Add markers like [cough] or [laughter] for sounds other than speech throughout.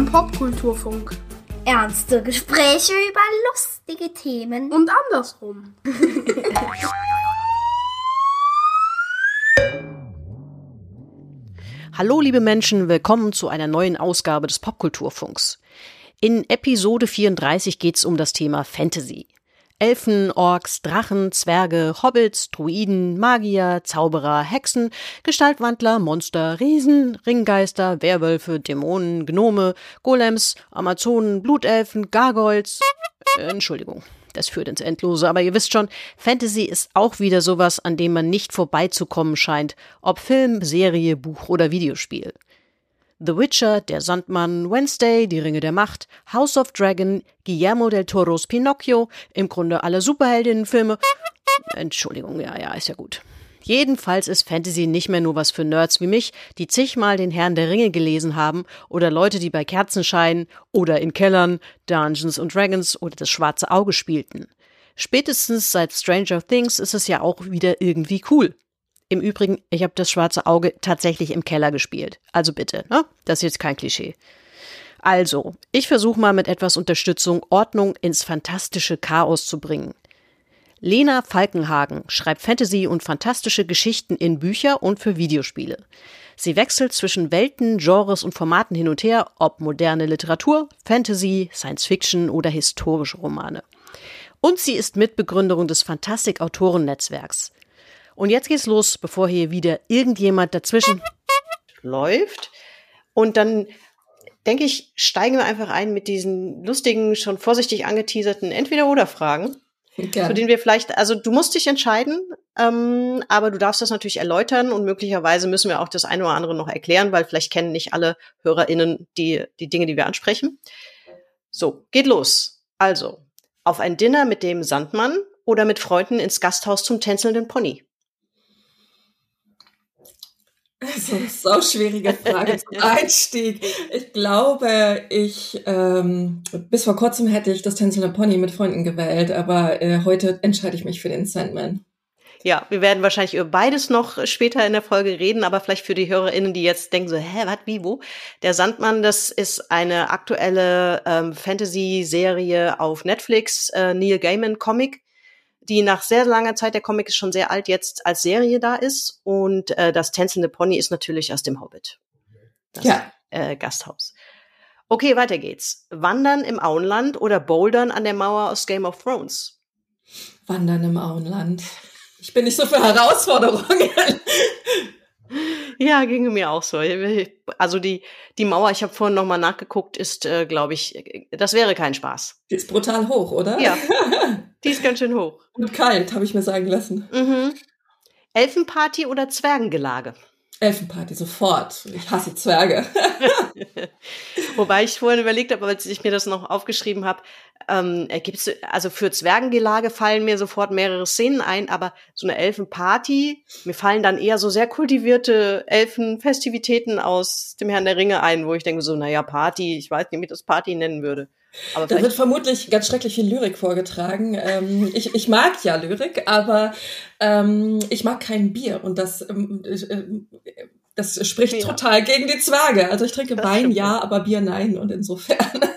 Beim Popkulturfunk. Ernste Gespräche über lustige Themen. Und andersrum. [laughs] Hallo liebe Menschen, willkommen zu einer neuen Ausgabe des Popkulturfunks. In Episode 34 geht es um das Thema Fantasy. Elfen, Orks, Drachen, Zwerge, Hobbits, Druiden, Magier, Zauberer, Hexen, Gestaltwandler, Monster, Riesen, Ringgeister, Werwölfe, Dämonen, Gnome, Golems, Amazonen, Blutelfen, Gargoyles. Äh, Entschuldigung, das führt ins Endlose, aber ihr wisst schon, Fantasy ist auch wieder sowas, an dem man nicht vorbeizukommen scheint, ob Film, Serie, Buch oder Videospiel. The Witcher, Der Sandmann, Wednesday, Die Ringe der Macht, House of Dragon, Guillermo del Toros Pinocchio, im Grunde alle Superheldinnenfilme. Entschuldigung, ja, ja, ist ja gut. Jedenfalls ist Fantasy nicht mehr nur was für Nerds wie mich, die zigmal den Herrn der Ringe gelesen haben, oder Leute, die bei Kerzenschein oder in Kellern Dungeons and Dragons oder das schwarze Auge spielten. Spätestens seit Stranger Things ist es ja auch wieder irgendwie cool. Im Übrigen, ich habe das schwarze Auge tatsächlich im Keller gespielt. Also bitte, ne? Das ist jetzt kein Klischee. Also, ich versuche mal mit etwas Unterstützung Ordnung ins fantastische Chaos zu bringen. Lena Falkenhagen schreibt Fantasy und fantastische Geschichten in Bücher und für Videospiele. Sie wechselt zwischen Welten, Genres und Formaten hin und her, ob moderne Literatur, Fantasy, Science Fiction oder historische Romane. Und sie ist Mitbegründerin des Fantastik-Autoren-Netzwerks. Und jetzt geht's los, bevor hier wieder irgendjemand dazwischen läuft. Und dann denke ich, steigen wir einfach ein mit diesen lustigen, schon vorsichtig angeteaserten Entweder-Oder-Fragen. Zu denen wir vielleicht, also du musst dich entscheiden, ähm, aber du darfst das natürlich erläutern und möglicherweise müssen wir auch das eine oder andere noch erklären, weil vielleicht kennen nicht alle HörerInnen die, die Dinge, die wir ansprechen. So, geht los. Also, auf ein Dinner mit dem Sandmann oder mit Freunden ins Gasthaus zum tänzelnden Pony? Das ist eine schwierige Frage zum [laughs] Einstieg. Ich glaube, ich ähm, bis vor kurzem hätte ich das Tänzelnde Pony mit Freunden gewählt, aber äh, heute entscheide ich mich für den Sandman. Ja, wir werden wahrscheinlich über beides noch später in der Folge reden, aber vielleicht für die HörerInnen, die jetzt denken so, hä, was, wie, wo? Der Sandmann, das ist eine aktuelle ähm, Fantasy-Serie auf Netflix, äh, Neil Gaiman Comic die nach sehr langer Zeit, der Comic ist schon sehr alt, jetzt als Serie da ist. Und äh, das tänzelnde Pony ist natürlich aus dem Hobbit. Das ja. Äh, Gasthaus. Okay, weiter geht's. Wandern im Auenland oder Bouldern an der Mauer aus Game of Thrones? Wandern im Auenland. Ich bin nicht so für Herausforderungen. Ja, ginge mir auch so. Also die, die Mauer, ich habe vorhin nochmal nachgeguckt, ist, äh, glaube ich, das wäre kein Spaß. Die ist brutal hoch, oder? Ja, [laughs] die ist ganz schön hoch. Und kalt, habe ich mir sagen lassen. Mhm. Elfenparty oder Zwergengelage? Elfenparty, sofort. Ich hasse Zwerge. [laughs] Wobei ich vorhin überlegt habe, als ich mir das noch aufgeschrieben habe, ähm, gibt's, also für Zwergengelage fallen mir sofort mehrere Szenen ein, aber so eine Elfenparty, mir fallen dann eher so sehr kultivierte Elfenfestivitäten aus dem Herrn der Ringe ein, wo ich denke so, naja, Party, ich weiß nicht, wie ich das Party nennen würde. Aber da wird vermutlich ganz schrecklich viel Lyrik vorgetragen. Ähm, ich, ich mag ja Lyrik, aber ähm, ich mag kein Bier und das, ähm, äh, das spricht ja. total gegen die Zwerge. Also ich trinke das Wein ja, aber Bier nein und insofern. [laughs]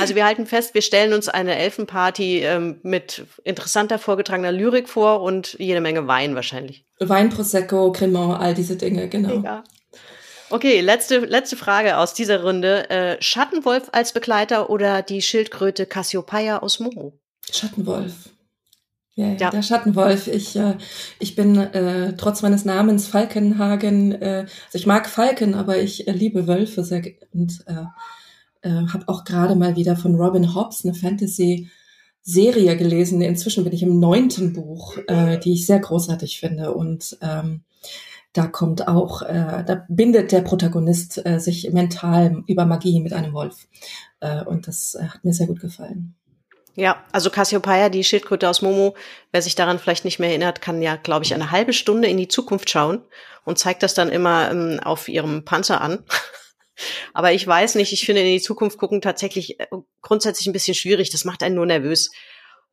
Also wir halten fest, wir stellen uns eine Elfenparty ähm, mit interessanter vorgetragener Lyrik vor und jede Menge Wein wahrscheinlich. Wein, Prosecco, Cremant, all diese Dinge, genau. Ja. Okay, letzte, letzte Frage aus dieser Runde. Äh, Schattenwolf als Begleiter oder die Schildkröte Cassiopeia aus Moho? Schattenwolf. Ja, ja, ja, der Schattenwolf. Ich, äh, ich bin äh, trotz meines Namens Falkenhagen, äh, also ich mag Falken, aber ich äh, liebe Wölfe sehr und äh, äh, habe auch gerade mal wieder von Robin Hobbs eine Fantasy-Serie gelesen. Inzwischen bin ich im neunten Buch, äh, die ich sehr großartig finde. Und ähm, da kommt auch, äh, da bindet der Protagonist äh, sich mental über Magie mit einem Wolf. Äh, und das äh, hat mir sehr gut gefallen. Ja, also Cassiopeia, die Schildkröte aus Momo, wer sich daran vielleicht nicht mehr erinnert, kann ja, glaube ich, eine halbe Stunde in die Zukunft schauen und zeigt das dann immer ähm, auf ihrem Panzer an. [laughs] Aber ich weiß nicht, ich finde in die Zukunft gucken tatsächlich äh, grundsätzlich ein bisschen schwierig. Das macht einen nur nervös.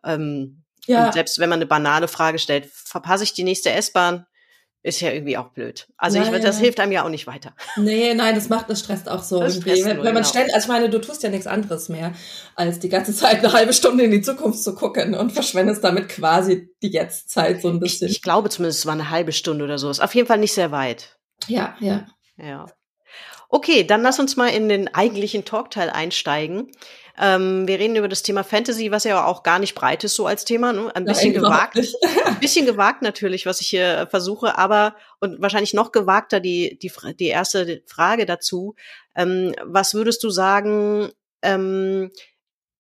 Ähm, ja. selbst wenn man eine banale Frage stellt, verpasse ich die nächste S-Bahn? Ist ja irgendwie auch blöd. Also ja, ich, das hilft einem ja auch nicht weiter. Nee, nein, das macht, das stresst auch so irgendwie. Wenn, wenn, man genau. ständig, also ich meine, du tust ja nichts anderes mehr, als die ganze [laughs] Zeit eine halbe Stunde in die Zukunft zu gucken und verschwendest damit quasi die Jetztzeit so ein bisschen. Ich, ich glaube zumindest, es war eine halbe Stunde oder so. Ist auf jeden Fall nicht sehr weit. Ja, ja. Ja. Okay, dann lass uns mal in den eigentlichen Talkteil einsteigen. Ähm, wir reden über das Thema Fantasy, was ja auch gar nicht breit ist so als Thema. Ne? Ein bisschen Nein, gewagt. [laughs] ein bisschen gewagt natürlich, was ich hier versuche, aber und wahrscheinlich noch gewagter die, die, die erste Frage dazu. Ähm, was würdest du sagen, ähm,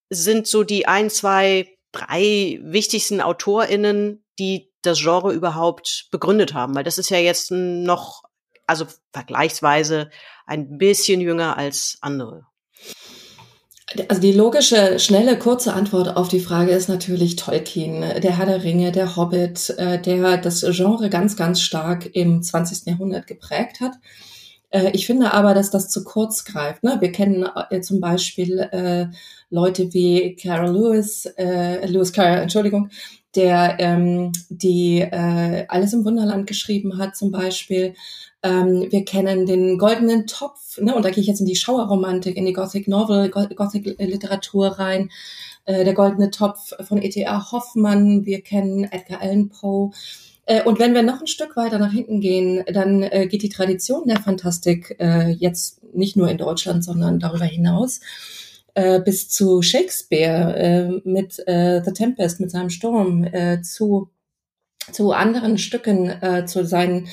sind so die ein, zwei, drei wichtigsten AutorInnen, die das Genre überhaupt begründet haben? Weil das ist ja jetzt noch, also vergleichsweise ein bisschen jünger als andere. Also die logische, schnelle, kurze Antwort auf die Frage ist natürlich Tolkien, der Herr der Ringe, der Hobbit, äh, der das Genre ganz, ganz stark im 20. Jahrhundert geprägt hat. Äh, ich finde aber, dass das zu kurz greift. Ne? Wir kennen äh, zum Beispiel Leute wie Carol Lewis, Lewis Carroll, Entschuldigung, der ähm, die Alles im Wunderland geschrieben hat zum Beispiel. Ähm, wir kennen den goldenen Topf, ne, und da gehe ich jetzt in die Schauerromantik, in die Gothic Novel, Gothic Literatur rein. Äh, der goldene Topf von E.T.A. Hoffmann. Wir kennen Edgar Allan Poe. Äh, und wenn wir noch ein Stück weiter nach hinten gehen, dann äh, geht die Tradition der Fantastik äh, jetzt nicht nur in Deutschland, sondern darüber hinaus äh, bis zu Shakespeare äh, mit äh, The Tempest, mit seinem Sturm, äh, zu, zu anderen Stücken, äh, zu seinen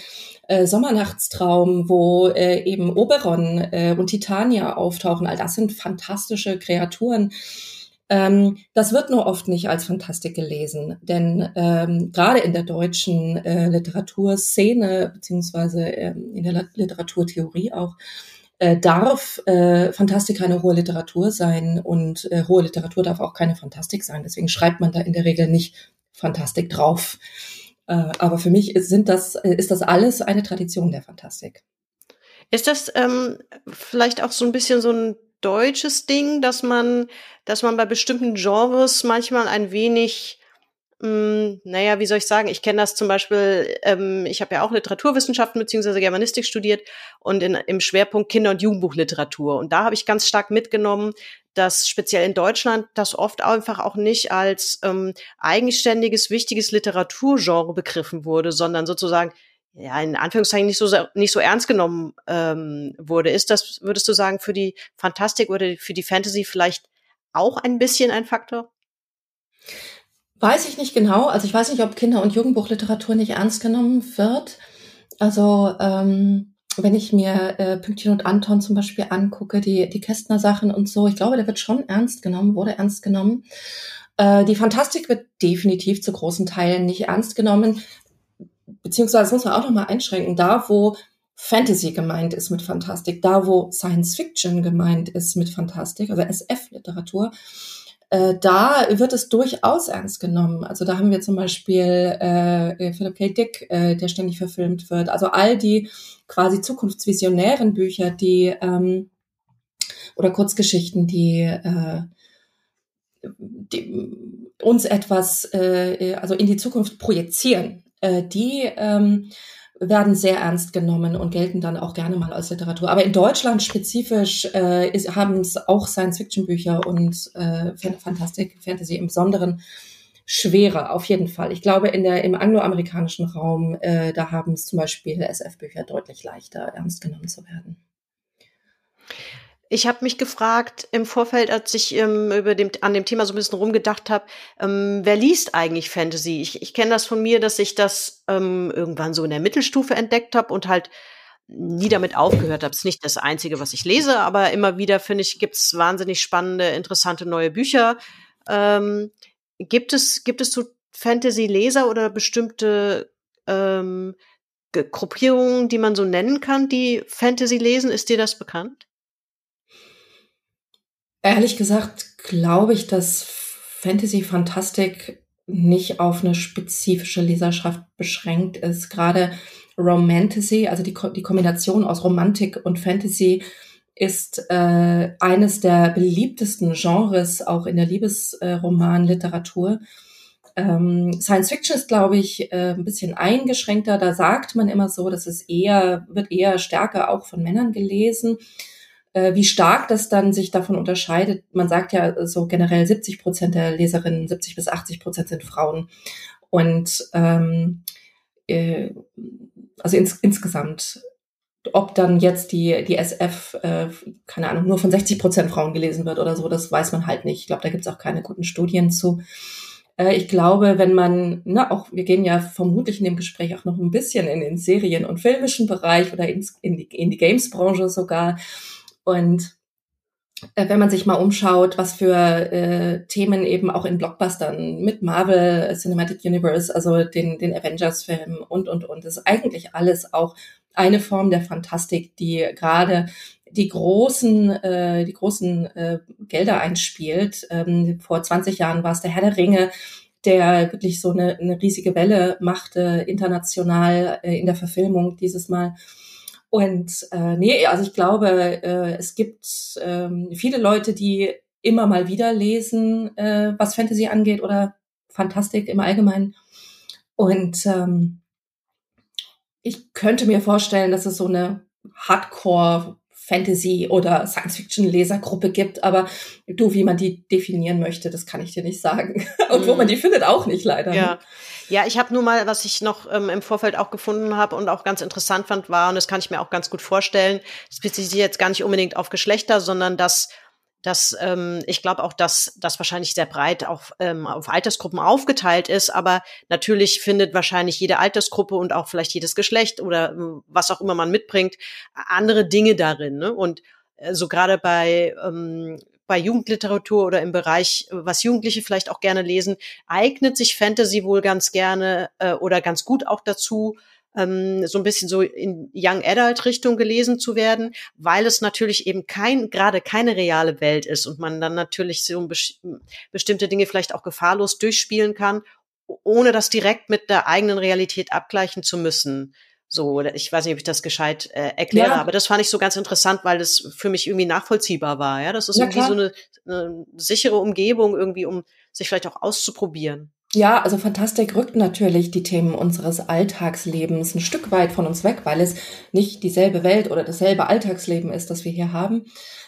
äh, Sommernachtstraum, wo äh, eben Oberon äh, und Titania auftauchen. All das sind fantastische Kreaturen. Ähm, das wird nur oft nicht als Fantastik gelesen, denn ähm, gerade in der deutschen äh, Literaturszene beziehungsweise ähm, in der Literaturtheorie auch äh, darf äh, Fantastik keine hohe Literatur sein und äh, hohe Literatur darf auch keine Fantastik sein. Deswegen schreibt man da in der Regel nicht Fantastik drauf. Äh, aber für mich sind das, ist das alles eine Tradition der Fantastik. Ist das ähm, vielleicht auch so ein bisschen so ein deutsches Ding, dass man, dass man bei bestimmten Genres manchmal ein wenig hm, naja, wie soll ich sagen? Ich kenne das zum Beispiel, ähm, ich habe ja auch Literaturwissenschaften beziehungsweise Germanistik studiert und in, im Schwerpunkt Kinder- und Jugendbuchliteratur. Und da habe ich ganz stark mitgenommen, dass speziell in Deutschland das oft einfach auch nicht als ähm, eigenständiges, wichtiges Literaturgenre begriffen wurde, sondern sozusagen ja in Anführungszeichen nicht so nicht so ernst genommen ähm, wurde. Ist das, würdest du sagen, für die Fantastik oder für die Fantasy vielleicht auch ein bisschen ein Faktor? Weiß ich nicht genau. Also ich weiß nicht, ob Kinder- und Jugendbuchliteratur nicht ernst genommen wird. Also ähm, wenn ich mir äh, Pünktchen und Anton zum Beispiel angucke, die, die Kästner Sachen und so, ich glaube, der wird schon ernst genommen, wurde ernst genommen. Äh, die Fantastik wird definitiv zu großen Teilen nicht ernst genommen, beziehungsweise das muss man auch nochmal einschränken, da wo Fantasy gemeint ist mit Fantastik, da wo Science Fiction gemeint ist mit Fantastik, also SF-Literatur, äh, da wird es durchaus ernst genommen. Also da haben wir zum Beispiel äh, Philip K. Dick, äh, der ständig verfilmt wird. Also all die quasi zukunftsvisionären Bücher, die ähm, oder Kurzgeschichten, die, äh, die uns etwas äh, also in die Zukunft projizieren, äh, die ähm, werden sehr ernst genommen und gelten dann auch gerne mal als Literatur. Aber in Deutschland spezifisch äh, haben es auch Science-Fiction-Bücher und äh, Fantastik, Fantasy im Besonderen schwerer, auf jeden Fall. Ich glaube, in der, im angloamerikanischen Raum, äh, da haben es zum Beispiel SF-Bücher deutlich leichter, ernst genommen zu werden. Ich habe mich gefragt im Vorfeld, als ich ähm, über dem, an dem Thema so ein bisschen rumgedacht habe, ähm, wer liest eigentlich Fantasy? Ich, ich kenne das von mir, dass ich das ähm, irgendwann so in der Mittelstufe entdeckt habe und halt nie damit aufgehört habe. Ist nicht das Einzige, was ich lese, aber immer wieder, finde ich, gibt es wahnsinnig spannende, interessante neue Bücher. Ähm, gibt es, gibt es so Fantasy-Leser oder bestimmte ähm, Gruppierungen, die man so nennen kann, die Fantasy lesen? Ist dir das bekannt? Ehrlich gesagt glaube ich, dass Fantasy Fantastik nicht auf eine spezifische Leserschaft beschränkt ist. Gerade Romantasy, also die, die Kombination aus Romantik und Fantasy, ist äh, eines der beliebtesten Genres auch in der Liebesromanliteratur. Ähm, Science Fiction ist, glaube ich, äh, ein bisschen eingeschränkter. Da sagt man immer so, dass es eher, wird eher stärker auch von Männern gelesen. Äh, wie stark das dann sich davon unterscheidet, man sagt ja so generell 70 Prozent der Leserinnen, 70 bis 80 Prozent sind Frauen. Und ähm, äh, also ins, insgesamt ob dann jetzt die, die SF, äh, keine Ahnung, nur von 60 Prozent Frauen gelesen wird oder so, das weiß man halt nicht. Ich glaube, da gibt's auch keine guten Studien zu. Äh, ich glaube, wenn man, na, auch, wir gehen ja vermutlich in dem Gespräch auch noch ein bisschen in den Serien- und filmischen Bereich oder ins, in die, in die Games-Branche sogar. Und äh, wenn man sich mal umschaut, was für äh, Themen eben auch in Blockbustern mit Marvel Cinematic Universe, also den, den Avengers-Film und, und, und, ist eigentlich alles auch eine Form der Fantastik, die gerade die großen, äh, die großen äh, Gelder einspielt. Ähm, vor 20 Jahren war es der Herr der Ringe, der wirklich so eine, eine riesige Welle machte, international äh, in der Verfilmung dieses Mal. Und äh, nee, also ich glaube, äh, es gibt äh, viele Leute, die immer mal wieder lesen, äh, was Fantasy angeht oder Fantastik im Allgemeinen. Und ähm, ich könnte mir vorstellen, dass es so eine Hardcore Fantasy oder Science-Fiction-Lesergruppe gibt, aber du, wie man die definieren möchte, das kann ich dir nicht sagen. [laughs] Und wo man die findet, auch nicht leider. Ja, ja ich habe nur mal, was ich noch ähm, im Vorfeld auch gefunden habe und auch ganz interessant fand, war, und das kann ich mir auch ganz gut vorstellen, das bezieht sich jetzt gar nicht unbedingt auf Geschlechter, sondern dass dass ähm, ich glaube auch, dass das wahrscheinlich sehr breit auf, ähm, auf Altersgruppen aufgeteilt ist, aber natürlich findet wahrscheinlich jede Altersgruppe und auch vielleicht jedes Geschlecht oder äh, was auch immer man mitbringt, andere Dinge darin. Ne? Und äh, so gerade bei ähm, bei Jugendliteratur oder im Bereich, was Jugendliche vielleicht auch gerne lesen, eignet sich Fantasy wohl ganz gerne äh, oder ganz gut auch dazu, ähm, so ein bisschen so in Young Adult Richtung gelesen zu werden, weil es natürlich eben kein, gerade keine reale Welt ist und man dann natürlich so bestimmte Dinge vielleicht auch gefahrlos durchspielen kann, ohne das direkt mit der eigenen Realität abgleichen zu müssen. So, ich weiß nicht, ob ich das gescheit äh, erkläre, ja. aber das fand ich so ganz interessant, weil das für mich irgendwie nachvollziehbar war. Ja, das ist ja, irgendwie klar. so eine, eine sichere Umgebung irgendwie, um sich vielleicht auch auszuprobieren. Ja, also Fantastik rückt natürlich die Themen unseres Alltagslebens ein Stück weit von uns weg, weil es nicht dieselbe Welt oder dasselbe Alltagsleben ist, das wir hier haben.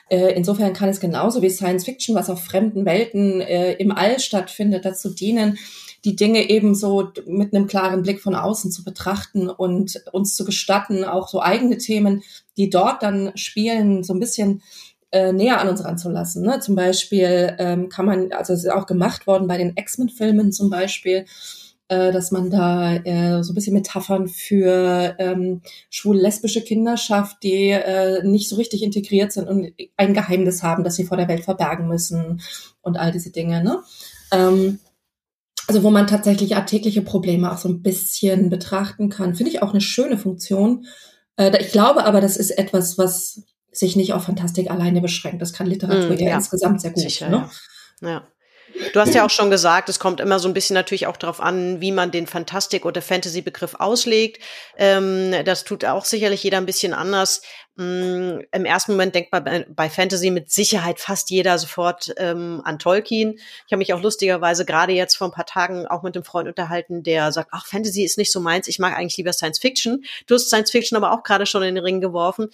Äh, insofern kann es genauso wie Science Fiction, was auf fremden Welten äh, im All stattfindet, dazu dienen, die Dinge eben so mit einem klaren Blick von außen zu betrachten und uns zu gestatten, auch so eigene Themen, die dort dann spielen, so ein bisschen äh, näher an uns ranzulassen. Ne? Zum Beispiel ähm, kann man, also es ist auch gemacht worden bei den X-Men-Filmen zum Beispiel, äh, dass man da äh, so ein bisschen Metaphern für ähm, schwul-lesbische Kinder schafft, die äh, nicht so richtig integriert sind und ein Geheimnis haben, das sie vor der Welt verbergen müssen und all diese Dinge. Ne? Ähm, also wo man tatsächlich alltägliche Probleme auch so ein bisschen betrachten kann, finde ich auch eine schöne Funktion. Äh, ich glaube aber, das ist etwas, was sich nicht auf Fantastik alleine beschränkt. Das kann Literatur mm, ja, ja, insgesamt sehr gut. Sicher, ne? ja. ja. Du hast ja auch schon gesagt, es kommt immer so ein bisschen natürlich auch darauf an, wie man den Fantastik- oder Fantasy-Begriff auslegt. Ähm, das tut auch sicherlich jeder ein bisschen anders. Ähm, Im ersten Moment denkt man bei, bei, Fantasy mit Sicherheit fast jeder sofort ähm, an Tolkien. Ich habe mich auch lustigerweise gerade jetzt vor ein paar Tagen auch mit einem Freund unterhalten, der sagt, ach, Fantasy ist nicht so meins, ich mag eigentlich lieber Science Fiction. Du hast Science Fiction aber auch gerade schon in den Ring geworfen.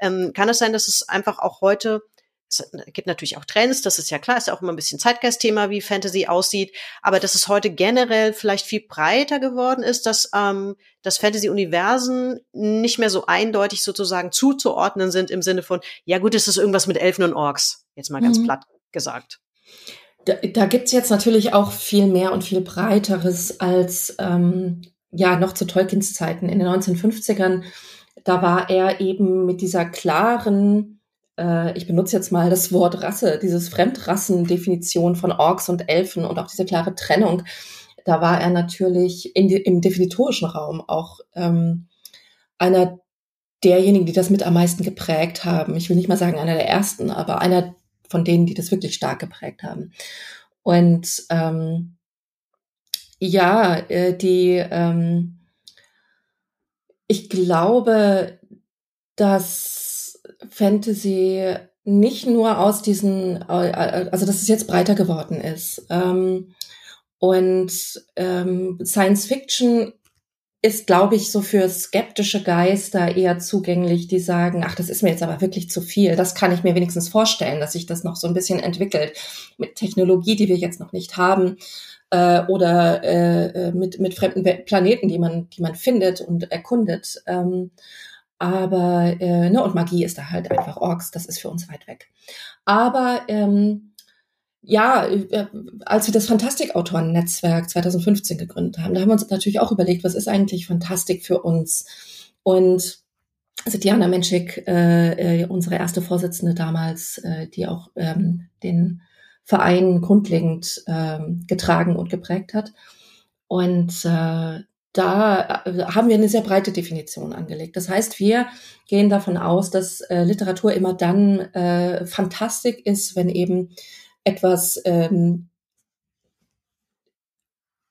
Ähm, kann es sein, dass es einfach auch heute es gibt natürlich auch Trends, das ist ja klar, ist ja auch immer ein bisschen Zeitgeistthema, wie Fantasy aussieht, aber dass es heute generell vielleicht viel breiter geworden ist, dass ähm, das Fantasy-Universen nicht mehr so eindeutig sozusagen zuzuordnen sind im Sinne von, ja gut, es ist irgendwas mit Elfen und Orks, jetzt mal ganz mhm. platt gesagt. Da, da gibt's jetzt natürlich auch viel mehr und viel breiteres als ähm, ja noch zu Tolkiens Zeiten in den 1950ern. Da war er eben mit dieser klaren äh, ich benutze jetzt mal das Wort Rasse, dieses Fremdrassendefinition von Orks und Elfen und auch diese klare Trennung, da war er natürlich in, im definitorischen Raum auch ähm, einer derjenigen, die das mit am meisten geprägt haben. Ich will nicht mal sagen einer der ersten, aber einer von denen, die das wirklich stark geprägt haben. Und ähm, ja, äh, die, ähm, ich glaube, dass Fantasy nicht nur aus diesen, also dass es jetzt breiter geworden ist. Ähm, Und ähm, Science Fiction ist, glaube ich, so für skeptische Geister eher zugänglich, die sagen, ach, das ist mir jetzt aber wirklich zu viel. Das kann ich mir wenigstens vorstellen, dass sich das noch so ein bisschen entwickelt mit Technologie, die wir jetzt noch nicht haben, äh, oder äh, äh mit, mit fremden Planeten, die man, die man findet und erkundet. Ähm, aber, äh, ne, und Magie ist da halt einfach Orks, das ist für uns weit weg. Aber ähm, ja, äh, als wir das Fantastikautoren-Netzwerk 2015 gegründet haben, da haben wir uns natürlich auch überlegt, was ist eigentlich Fantastik für uns? Und also Diana Menschik, äh, äh, unsere erste Vorsitzende damals, äh, die auch ähm, den Verein grundlegend ähm, getragen und geprägt hat. Und äh, da äh, haben wir eine sehr breite Definition angelegt. Das heißt, wir gehen davon aus, dass äh, Literatur immer dann äh, Fantastik ist, wenn eben etwas, ähm,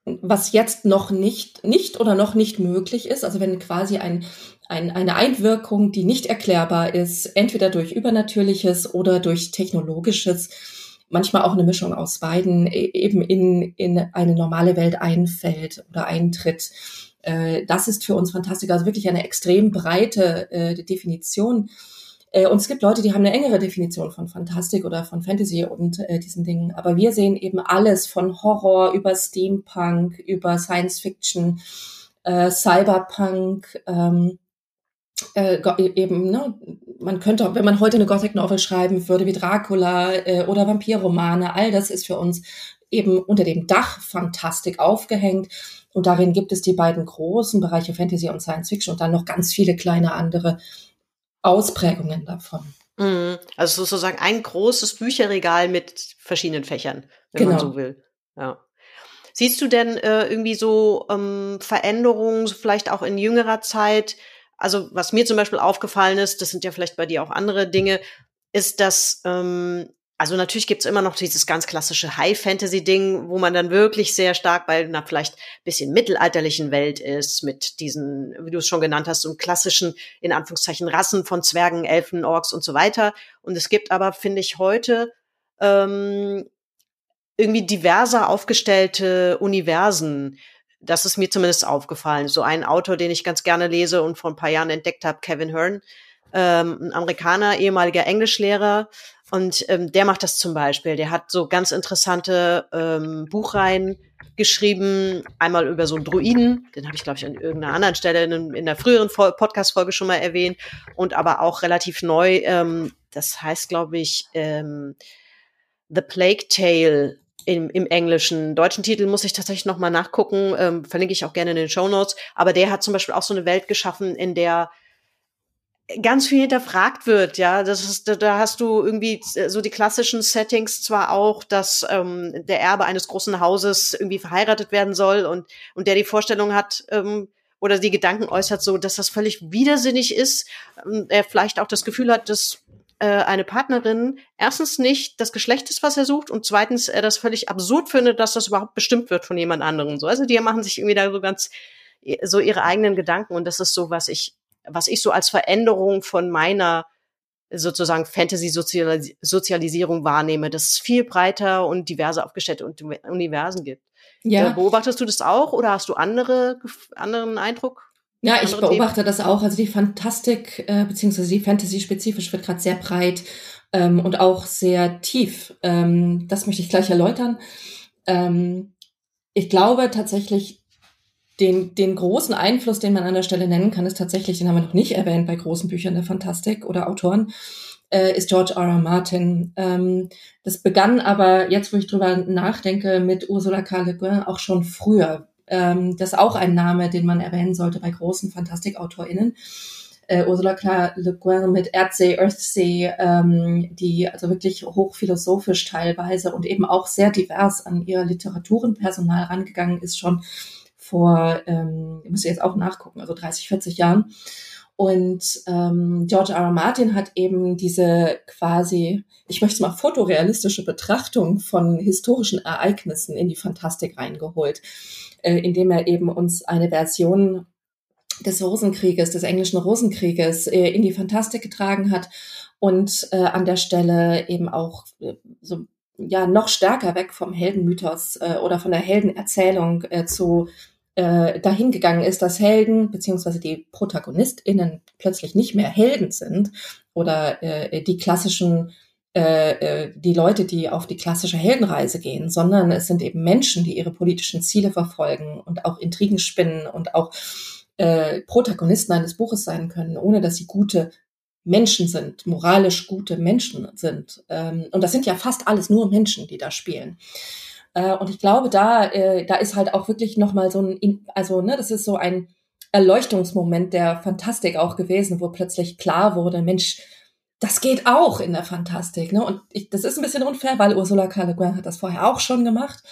was jetzt noch nicht, nicht oder noch nicht möglich ist, also wenn quasi ein, ein, eine Einwirkung, die nicht erklärbar ist, entweder durch Übernatürliches oder durch Technologisches, manchmal auch eine Mischung aus beiden, e, eben in, in eine normale Welt einfällt oder eintritt. Äh, das ist für uns fantastisch, also wirklich eine extrem breite äh, Definition äh, und es gibt Leute, die haben eine engere Definition von Fantastik oder von Fantasy und äh, diesen Dingen. Aber wir sehen eben alles von Horror über Steampunk, über Science Fiction, äh, Cyberpunk, ähm, äh, eben, ne, man könnte, wenn man heute eine Gothic Novel schreiben würde, wie Dracula äh, oder Vampirromane, all das ist für uns eben unter dem Dach Fantastik aufgehängt. Und darin gibt es die beiden großen Bereiche Fantasy und Science Fiction und dann noch ganz viele kleine andere Ausprägungen davon. Mhm. Also sozusagen ein großes Bücherregal mit verschiedenen Fächern, wenn genau. man so will. Ja. Siehst du denn äh, irgendwie so ähm, Veränderungen, vielleicht auch in jüngerer Zeit? Also was mir zum Beispiel aufgefallen ist, das sind ja vielleicht bei dir auch andere Dinge, ist, dass ähm, also natürlich gibt's immer noch dieses ganz klassische High-Fantasy-Ding, wo man dann wirklich sehr stark bei einer vielleicht bisschen mittelalterlichen Welt ist, mit diesen, wie du es schon genannt hast, so klassischen, in Anführungszeichen, Rassen von Zwergen, Elfen, Orks und so weiter. Und es gibt aber, finde ich, heute ähm, irgendwie diverser aufgestellte Universen. Das ist mir zumindest aufgefallen. So ein Autor, den ich ganz gerne lese und vor ein paar Jahren entdeckt habe, Kevin Hearn, ähm, ein Amerikaner, ehemaliger Englischlehrer, und ähm, der macht das zum Beispiel. Der hat so ganz interessante ähm, Buchreihen geschrieben. Einmal über so einen Druiden, den habe ich, glaube ich, an irgendeiner anderen Stelle in, in der früheren Podcast-Folge schon mal erwähnt. Und aber auch relativ neu, ähm, das heißt, glaube ich, ähm, The Plague Tale im, im Englischen. Deutschen Titel muss ich tatsächlich noch mal nachgucken, ähm, verlinke ich auch gerne in den Show Notes. Aber der hat zum Beispiel auch so eine Welt geschaffen, in der ganz viel hinterfragt wird, ja. Das ist, da hast du irgendwie so die klassischen Settings zwar auch, dass ähm, der Erbe eines großen Hauses irgendwie verheiratet werden soll und, und der die Vorstellung hat, ähm, oder die Gedanken äußert, so dass das völlig widersinnig ist. Und er vielleicht auch das Gefühl hat, dass äh, eine Partnerin erstens nicht das Geschlecht ist, was er sucht, und zweitens er das völlig absurd findet, dass das überhaupt bestimmt wird von jemand anderem. So, also die machen sich irgendwie da so ganz so ihre eigenen Gedanken und das ist so, was ich was ich so als Veränderung von meiner sozusagen Fantasy-Sozialisierung wahrnehme, dass es viel breiter und diverser aufgestellte Universen gibt. Ja. Äh, beobachtest du das auch oder hast du andere, anderen Eindruck? Ja, ich beobachte Themen? das auch. Also die Fantastik äh, beziehungsweise die Fantasy spezifisch wird gerade sehr breit ähm, und auch sehr tief. Ähm, das möchte ich gleich erläutern. Ähm, ich glaube tatsächlich, den, den großen Einfluss, den man an der Stelle nennen kann, ist tatsächlich, den haben wir noch nicht erwähnt bei großen Büchern der Fantastik oder Autoren, äh, ist George R. R. Martin. Ähm, das begann aber, jetzt wo ich drüber nachdenke, mit Ursula K. Le Guin auch schon früher. Ähm, das ist auch ein Name, den man erwähnen sollte bei großen Fantastikautorinnen. Äh, Ursula K. Le Guin mit Erdsee, Earthsea, ähm, die also wirklich hochphilosophisch teilweise und eben auch sehr divers an ihr Literaturenpersonal rangegangen ist schon vor, ähm, ich muss jetzt auch nachgucken, also 30, 40 Jahren. Und ähm, George R. R. Martin hat eben diese quasi, ich möchte es mal fotorealistische Betrachtung von historischen Ereignissen in die Fantastik reingeholt, äh, indem er eben uns eine Version des Rosenkrieges, des englischen Rosenkrieges äh, in die Fantastik getragen hat und äh, an der Stelle eben auch äh, so ja noch stärker weg vom Heldenmythos äh, oder von der Heldenerzählung äh, zu äh, dahin gegangen ist, dass Helden beziehungsweise die ProtagonistInnen plötzlich nicht mehr Helden sind oder äh, die klassischen äh, äh, die Leute, die auf die klassische Heldenreise gehen, sondern es sind eben Menschen, die ihre politischen Ziele verfolgen und auch Intrigen spinnen und auch äh, Protagonisten eines Buches sein können, ohne dass sie gute Menschen sind, moralisch gute Menschen sind. Ähm, und das sind ja fast alles nur Menschen, die da spielen. Äh, und ich glaube, da, äh, da ist halt auch wirklich nochmal so ein, also, ne, das ist so ein Erleuchtungsmoment der Fantastik auch gewesen, wo plötzlich klar wurde, Mensch, das geht auch in der Fantastik. Ne? Und ich, das ist ein bisschen unfair, weil Ursula K. Le Guin hat das vorher auch schon gemacht.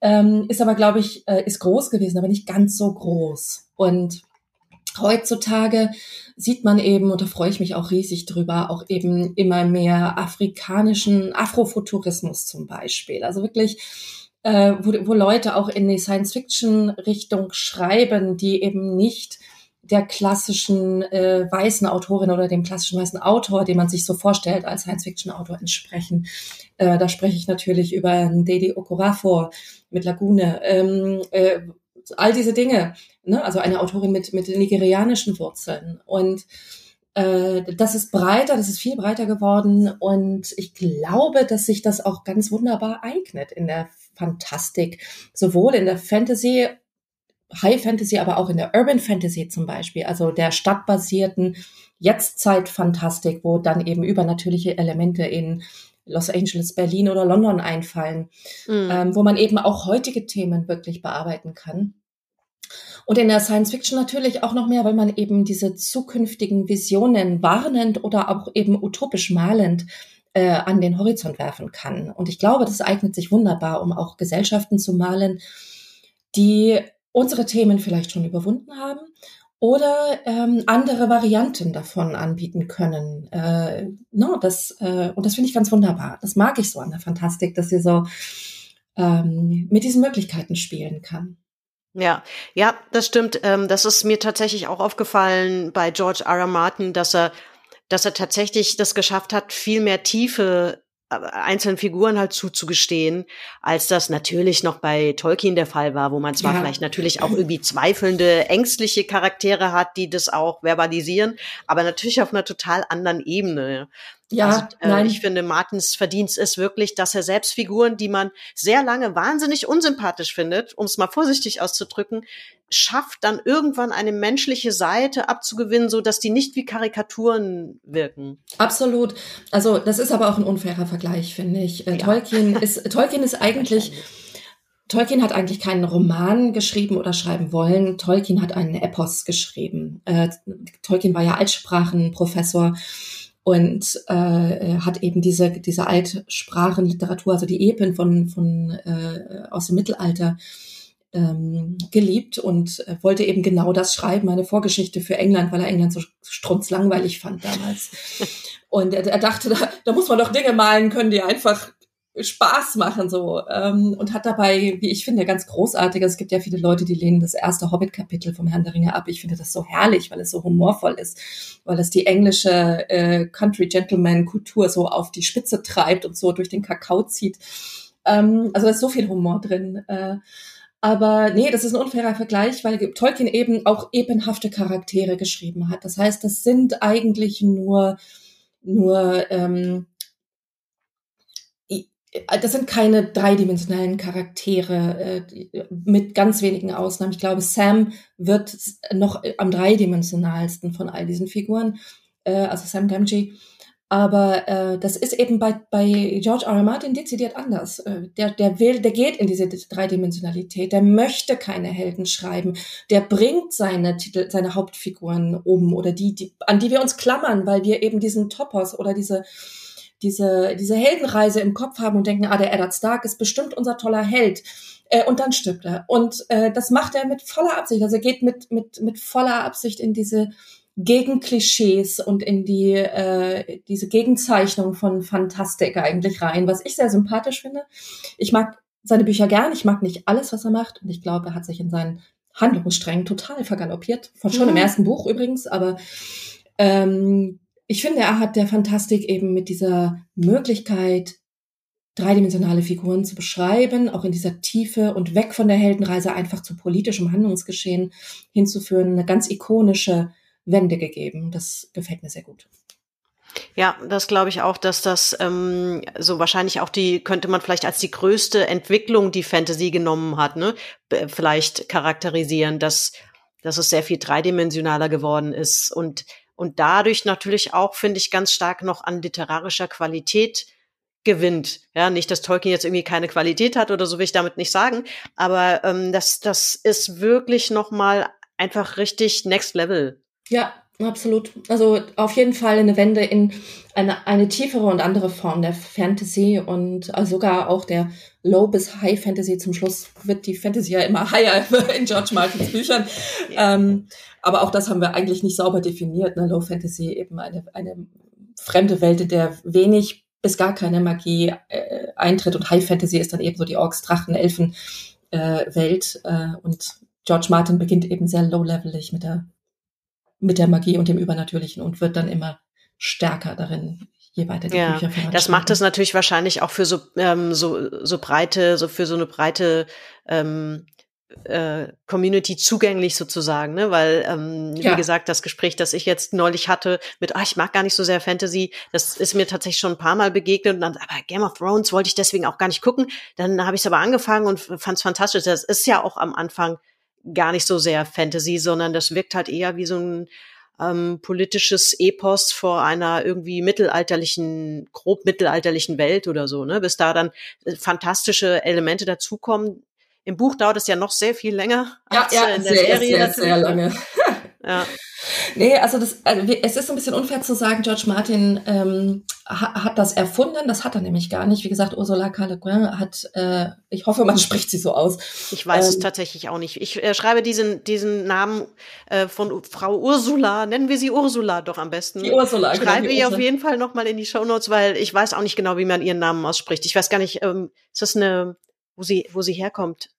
Ähm, ist aber, glaube ich, äh, ist groß gewesen, aber nicht ganz so groß. Und heutzutage sieht man eben, und da freue ich mich auch riesig drüber, auch eben immer mehr afrikanischen Afrofuturismus zum Beispiel. Also wirklich, äh, wo, wo Leute auch in die Science-Fiction-Richtung schreiben, die eben nicht der klassischen äh, weißen Autorin oder dem klassischen weißen Autor, den man sich so vorstellt als Science-Fiction-Autor entsprechen. Äh, da spreche ich natürlich über Dedi Okorafor mit Lagune. Ähm, äh, all diese Dinge, ne? also eine Autorin mit, mit nigerianischen Wurzeln. Und äh, das ist breiter, das ist viel breiter geworden. Und ich glaube, dass sich das auch ganz wunderbar eignet in der Fantastik, sowohl in der Fantasy High Fantasy, aber auch in der Urban Fantasy zum Beispiel, also der stadtbasierten Jetztzeit-Fantastik, wo dann eben übernatürliche Elemente in Los Angeles, Berlin oder London einfallen, mhm. ähm, wo man eben auch heutige Themen wirklich bearbeiten kann. Und in der Science Fiction natürlich auch noch mehr, weil man eben diese zukünftigen Visionen warnend oder auch eben utopisch malend äh, an den Horizont werfen kann. Und ich glaube, das eignet sich wunderbar, um auch Gesellschaften zu malen, die unsere Themen vielleicht schon überwunden haben oder ähm, andere Varianten davon anbieten können. Äh, no, das, äh, und das finde ich ganz wunderbar. Das mag ich so an der Fantastik, dass sie so ähm, mit diesen Möglichkeiten spielen kann. Ja, ja, das stimmt. Ähm, das ist mir tatsächlich auch aufgefallen bei George R. R. Martin, dass er, dass er tatsächlich das geschafft hat, viel mehr Tiefe einzelnen Figuren halt zuzugestehen, als das natürlich noch bei Tolkien der Fall war, wo man zwar ja. vielleicht natürlich auch irgendwie zweifelnde, ängstliche Charaktere hat, die das auch verbalisieren, aber natürlich auf einer total anderen Ebene. Ja, also, äh, nein. ich finde, Martins Verdienst ist wirklich, dass er selbst Figuren, die man sehr lange wahnsinnig unsympathisch findet, um es mal vorsichtig auszudrücken, schafft, dann irgendwann eine menschliche Seite abzugewinnen, so dass die nicht wie Karikaturen wirken. Absolut. Also das ist aber auch ein unfairer Vergleich, finde ich. Äh, ja. Tolkien [laughs] ist Tolkien ist eigentlich Tolkien hat eigentlich keinen Roman geschrieben oder schreiben wollen. Tolkien hat einen Epos geschrieben. Äh, Tolkien war ja Altsprachenprofessor und äh, hat eben diese diese Altsprachenliteratur, also die Epen von von äh, aus dem Mittelalter ähm, geliebt und äh, wollte eben genau das schreiben, eine Vorgeschichte für England, weil er England so strunzlangweilig fand damals. [laughs] und er, er dachte, da, da muss man doch Dinge malen können, die einfach Spaß machen so ähm, und hat dabei, wie ich finde, ganz großartig. Es gibt ja viele Leute, die lehnen das erste Hobbit-Kapitel vom Herrn der Ringe ab. Ich finde das so herrlich, weil es so humorvoll ist, weil es die englische äh, Country Gentleman-Kultur so auf die Spitze treibt und so durch den Kakao zieht. Ähm, also da ist so viel Humor drin. Äh, aber nee, das ist ein unfairer Vergleich, weil Tolkien eben auch ebenhafte Charaktere geschrieben hat. Das heißt, das sind eigentlich nur, nur ähm, das sind keine dreidimensionalen Charaktere äh, mit ganz wenigen Ausnahmen. Ich glaube, Sam wird noch am dreidimensionalsten von all diesen Figuren, äh, also Sam Gamgee. Aber äh, das ist eben bei, bei George R. R. Martin dezidiert anders. Äh, der, der will, der geht in diese Dreidimensionalität, der möchte keine Helden schreiben, der bringt seine Titel, seine Hauptfiguren um oder die, die, an die wir uns klammern, weil wir eben diesen Topos oder diese diese, diese Heldenreise im Kopf haben und denken, ah, der Eddard Stark ist bestimmt unser toller Held. Äh, und dann stirbt er. Und äh, das macht er mit voller Absicht. Also er geht mit, mit, mit voller Absicht in diese gegen Klischees und in die äh, diese Gegenzeichnung von Fantastik eigentlich rein, was ich sehr sympathisch finde. Ich mag seine Bücher gern, ich mag nicht alles, was er macht und ich glaube, er hat sich in seinen Handlungssträngen total vergaloppiert, von schon mhm. im ersten Buch übrigens, aber ähm, ich finde, er hat der Fantastik eben mit dieser Möglichkeit dreidimensionale Figuren zu beschreiben, auch in dieser Tiefe und weg von der Heldenreise einfach zu politischem Handlungsgeschehen hinzuführen, eine ganz ikonische Wende gegeben. Das gefällt mir sehr gut. Ja, das glaube ich auch, dass das ähm, so wahrscheinlich auch die, könnte man vielleicht als die größte Entwicklung, die Fantasy genommen hat, ne, vielleicht charakterisieren, dass, dass es sehr viel dreidimensionaler geworden ist und, und dadurch natürlich auch, finde ich, ganz stark noch an literarischer Qualität gewinnt. Ja, nicht, dass Tolkien jetzt irgendwie keine Qualität hat oder so will ich damit nicht sagen, aber ähm, das, das ist wirklich noch mal einfach richtig Next Level. Ja, absolut. Also auf jeden Fall eine Wende in eine, eine tiefere und andere Form der Fantasy und also sogar auch der Low bis High Fantasy. Zum Schluss wird die Fantasy ja immer [laughs] higher in George Martins Büchern. [laughs] Ja. Ähm, aber auch das haben wir eigentlich nicht sauber definiert. Ne? Low Fantasy eben eine, eine fremde Welt, in der wenig bis gar keine Magie äh, eintritt und High Fantasy ist dann eben so die Orks, Drachen, Elfen äh, Welt äh, und George Martin beginnt eben sehr low-levelig mit der mit der Magie und dem Übernatürlichen und wird dann immer stärker darin, je weiter die ja, Bücher Das macht es natürlich wahrscheinlich auch für so, ähm, so, so breite, so für so eine breite ähm, äh, Community zugänglich sozusagen, ne? Weil, ähm, ja. wie gesagt, das Gespräch, das ich jetzt neulich hatte mit, ah, ich mag gar nicht so sehr Fantasy, das ist mir tatsächlich schon ein paar Mal begegnet und dann, aber Game of Thrones wollte ich deswegen auch gar nicht gucken. Dann habe ich es aber angefangen und fand es fantastisch. Das ist ja auch am Anfang gar nicht so sehr Fantasy, sondern das wirkt halt eher wie so ein ähm, politisches Epos vor einer irgendwie mittelalterlichen, grob mittelalterlichen Welt oder so, ne? Bis da dann äh, fantastische Elemente dazukommen. Im Buch dauert es ja noch sehr viel länger ja, als ja, in der sehr, Serie. Sehr, sehr lange. Ja. Nee, also, das, also es ist ein bisschen unfair zu sagen, George Martin ähm, ha, hat das erfunden. Das hat er nämlich gar nicht. Wie gesagt, Ursula K. Le Guin hat, äh, ich hoffe, man [laughs] spricht sie so aus. Ich weiß ähm, es tatsächlich auch nicht. Ich äh, schreibe diesen, diesen Namen äh, von Frau Ursula, nennen wir sie Ursula doch am besten. Die Ursula, genau, Schreibe ich auf jeden Fall nochmal in die Show Notes, weil ich weiß auch nicht genau, wie man ihren Namen ausspricht. Ich weiß gar nicht, ähm, ist das eine, wo sie, wo sie herkommt?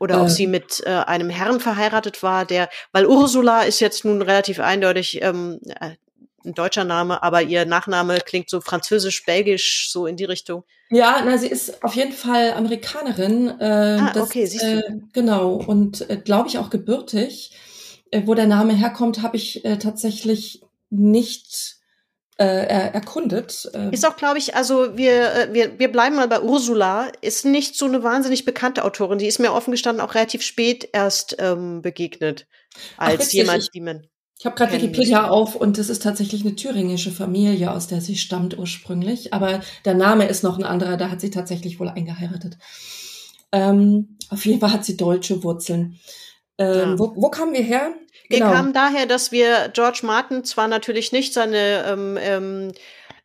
Oder äh, ob sie mit äh, einem Herrn verheiratet war, der, weil Ursula ist jetzt nun relativ eindeutig ähm, äh, ein deutscher Name, aber ihr Nachname klingt so französisch, belgisch, so in die Richtung. Ja, na, sie ist auf jeden Fall Amerikanerin. Äh, ah, das, okay, siehst du. Äh, genau, und äh, glaube ich auch gebürtig. Äh, wo der Name herkommt, habe ich äh, tatsächlich nicht äh, erkundet. Äh. Ist auch, glaube ich, also wir, äh, wir, wir bleiben mal bei Ursula, ist nicht so eine wahnsinnig bekannte Autorin. Die ist mir offen gestanden auch relativ spät erst ähm, begegnet, als Ach, jemand, die man. Ich habe gerade Wikipedia auf und das ist tatsächlich eine thüringische Familie, aus der sie stammt ursprünglich. Aber der Name ist noch ein anderer, da hat sie tatsächlich wohl eingeheiratet. Ähm, auf jeden Fall hat sie deutsche Wurzeln. Ähm, ja. wo, wo kamen wir her? Genau. Wir kamen daher, dass wir George Martin zwar natürlich nicht seine ähm, ähm,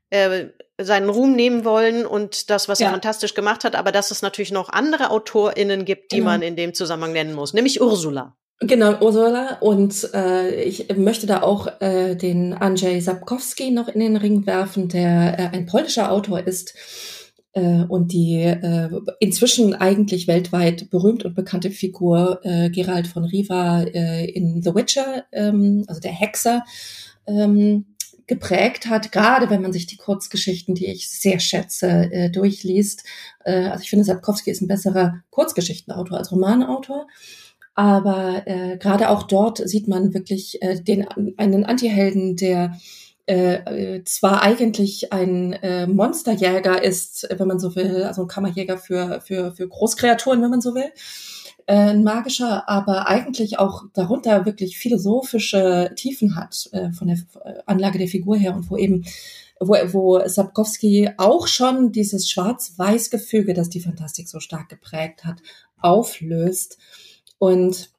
äh, seinen Ruhm nehmen wollen und das, was ja. er fantastisch gemacht hat, aber dass es natürlich noch andere AutorInnen gibt, die genau. man in dem Zusammenhang nennen muss, nämlich Ursula. Genau, Ursula. Und äh, ich möchte da auch äh, den Andrzej Sapkowski noch in den Ring werfen, der äh, ein polnischer Autor ist und die äh, inzwischen eigentlich weltweit berühmt und bekannte Figur äh, Gerald von Riva äh, in The Witcher, ähm, also der Hexer, ähm, geprägt hat, gerade wenn man sich die Kurzgeschichten, die ich sehr schätze, äh, durchliest. Äh, also ich finde, Sapkowski ist ein besserer Kurzgeschichtenautor als Romanautor. Aber äh, gerade auch dort sieht man wirklich äh, den einen Antihelden, der äh, zwar eigentlich ein äh, Monsterjäger ist, wenn man so will, also ein Kammerjäger für, für, für Großkreaturen, wenn man so will, äh, ein magischer, aber eigentlich auch darunter wirklich philosophische Tiefen hat äh, von der Anlage der Figur her und wo eben wo, wo Sapkowski auch schon dieses Schwarz-Weiß-Gefüge, das die Fantastik so stark geprägt hat, auflöst. Und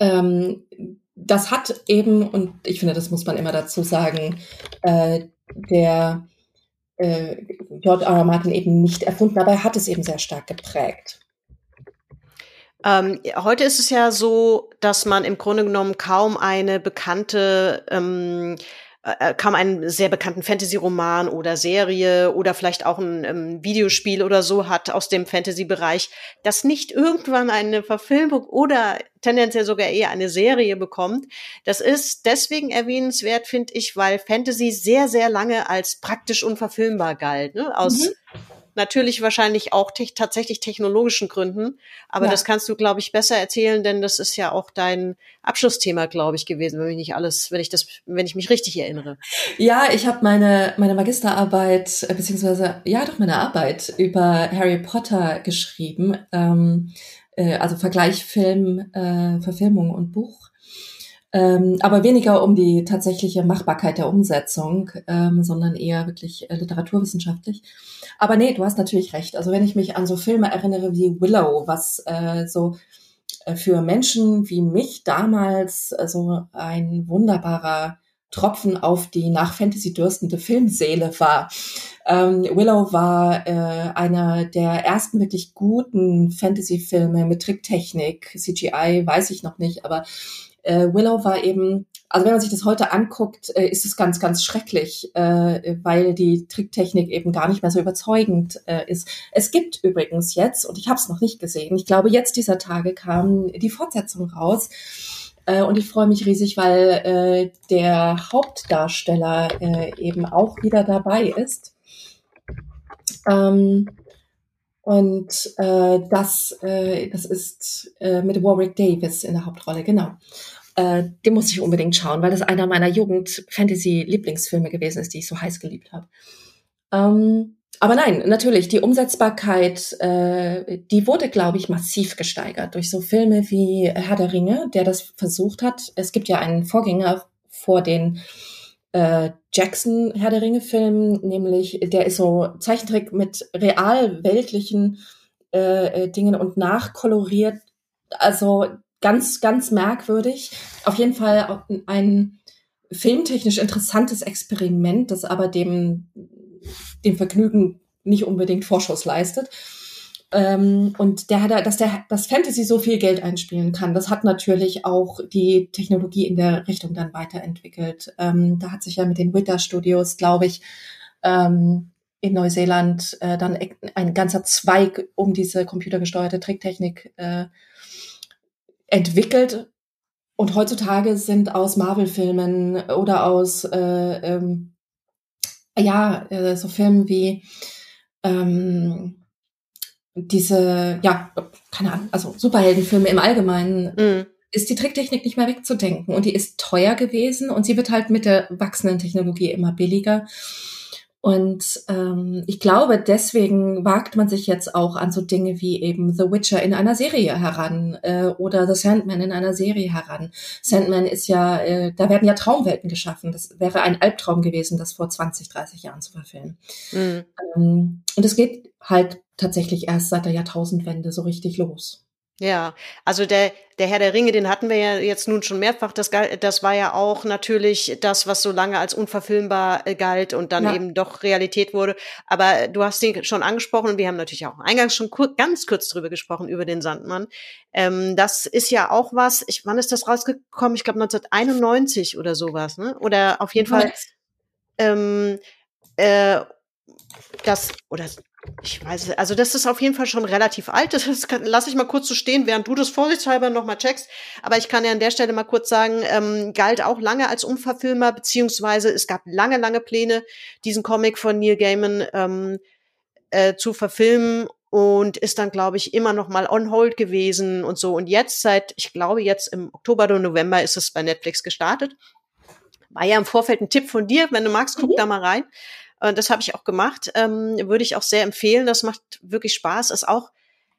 ähm, das hat eben, und ich finde, das muss man immer dazu sagen, äh, der äh, George R. R. Martin eben nicht erfunden, aber er hat es eben sehr stark geprägt. Ähm, heute ist es ja so, dass man im Grunde genommen kaum eine bekannte ähm, äh, kam einen sehr bekannten Fantasy-Roman oder Serie oder vielleicht auch ein ähm, Videospiel oder so hat aus dem Fantasy-Bereich, das nicht irgendwann eine Verfilmung oder tendenziell sogar eher eine Serie bekommt. Das ist deswegen erwähnenswert, finde ich, weil Fantasy sehr, sehr lange als praktisch unverfilmbar galt. Ne? Aus mhm natürlich wahrscheinlich auch te tatsächlich technologischen Gründen. Aber ja. das kannst du, glaube ich, besser erzählen, denn das ist ja auch dein Abschlussthema, glaube ich, gewesen, wenn ich nicht alles, wenn ich das, wenn ich mich richtig erinnere. Ja, ich habe meine meine Magisterarbeit äh, beziehungsweise ja doch meine Arbeit über Harry Potter geschrieben, ähm, äh, also Vergleich Film, äh, Verfilmung und Buch ähm, aber weniger um die tatsächliche Machbarkeit der Umsetzung, ähm, sondern eher wirklich äh, literaturwissenschaftlich. Aber nee, du hast natürlich recht. Also wenn ich mich an so Filme erinnere wie Willow, was äh, so äh, für Menschen wie mich damals äh, so ein wunderbarer Tropfen auf die nach Fantasy dürstende Filmseele war. Ähm, Willow war äh, einer der ersten wirklich guten Fantasy-Filme mit Tricktechnik, CGI, weiß ich noch nicht, aber äh, Willow war eben, also wenn man sich das heute anguckt, äh, ist es ganz, ganz schrecklich, äh, weil die Tricktechnik eben gar nicht mehr so überzeugend äh, ist. Es gibt übrigens jetzt, und ich habe es noch nicht gesehen, ich glaube jetzt dieser Tage kam die Fortsetzung raus. Äh, und ich freue mich riesig, weil äh, der Hauptdarsteller eben auch wieder dabei ist. Ähm, und äh, das, äh, das ist äh, mit Warwick Davis in der Hauptrolle, genau. Äh, den muss ich unbedingt schauen, weil das einer meiner Jugend-Fantasy-Lieblingsfilme gewesen ist, die ich so heiß geliebt habe. Ähm, aber nein, natürlich, die Umsetzbarkeit, äh, die wurde, glaube ich, massiv gesteigert durch so Filme wie Herr der Ringe, der das versucht hat. Es gibt ja einen Vorgänger vor den äh, Jackson Herr der Ringe Film, nämlich der ist so Zeichentrick mit real weltlichen äh, äh Dingen und nachkoloriert. Also ganz, ganz merkwürdig. Auf jeden Fall ein filmtechnisch interessantes Experiment, das aber dem, dem Vergnügen nicht unbedingt Vorschuss leistet. Ähm, und der hat, dass der, das Fantasy so viel Geld einspielen kann, das hat natürlich auch die Technologie in der Richtung dann weiterentwickelt. Ähm, da hat sich ja mit den Witter Studios, glaube ich, ähm, in Neuseeland äh, dann ein ganzer Zweig um diese computergesteuerte Tricktechnik äh, entwickelt. Und heutzutage sind aus Marvel-Filmen oder aus äh, ähm, ja äh, so Filmen wie ähm, diese ja keine Ahnung also Superheldenfilme im Allgemeinen mm. ist die Tricktechnik nicht mehr wegzudenken und die ist teuer gewesen und sie wird halt mit der wachsenden Technologie immer billiger und ähm, ich glaube, deswegen wagt man sich jetzt auch an so Dinge wie eben The Witcher in einer Serie heran äh, oder The Sandman in einer Serie heran. Sandman ist ja, äh, da werden ja Traumwelten geschaffen. Das wäre ein Albtraum gewesen, das vor 20, 30 Jahren zu verfilmen. Mhm. Ähm, und es geht halt tatsächlich erst seit der Jahrtausendwende so richtig los. Ja, also der, der Herr der Ringe, den hatten wir ja jetzt nun schon mehrfach. Das, das war ja auch natürlich das, was so lange als unverfilmbar äh, galt und dann ja. eben doch Realität wurde. Aber du hast ihn schon angesprochen und wir haben natürlich auch eingangs schon kur ganz kurz drüber gesprochen, über den Sandmann. Ähm, das ist ja auch was, ich, wann ist das rausgekommen? Ich glaube 1991 oder sowas, ne? Oder auf jeden Fall ähm, äh, das, oder ich weiß, also das ist auf jeden Fall schon relativ alt. [laughs] Das kann, lass ich mal kurz so stehen, während du das vorsichtshalber nochmal checkst. Aber ich kann ja an der Stelle mal kurz sagen, ähm, galt auch lange als Unverfilmer, beziehungsweise es gab lange, lange Pläne, diesen Comic von Neil Gaiman ähm, äh, zu verfilmen und ist dann, glaube ich, immer noch mal on hold gewesen und so. Und jetzt seit, ich glaube, jetzt im Oktober oder November ist es bei Netflix gestartet. War ja im Vorfeld ein Tipp von dir, wenn du magst, guck mhm. da mal rein. Äh, das habe ich auch gemacht. Ähm, würde ich auch sehr empfehlen. Das macht wirklich Spaß. Ist auch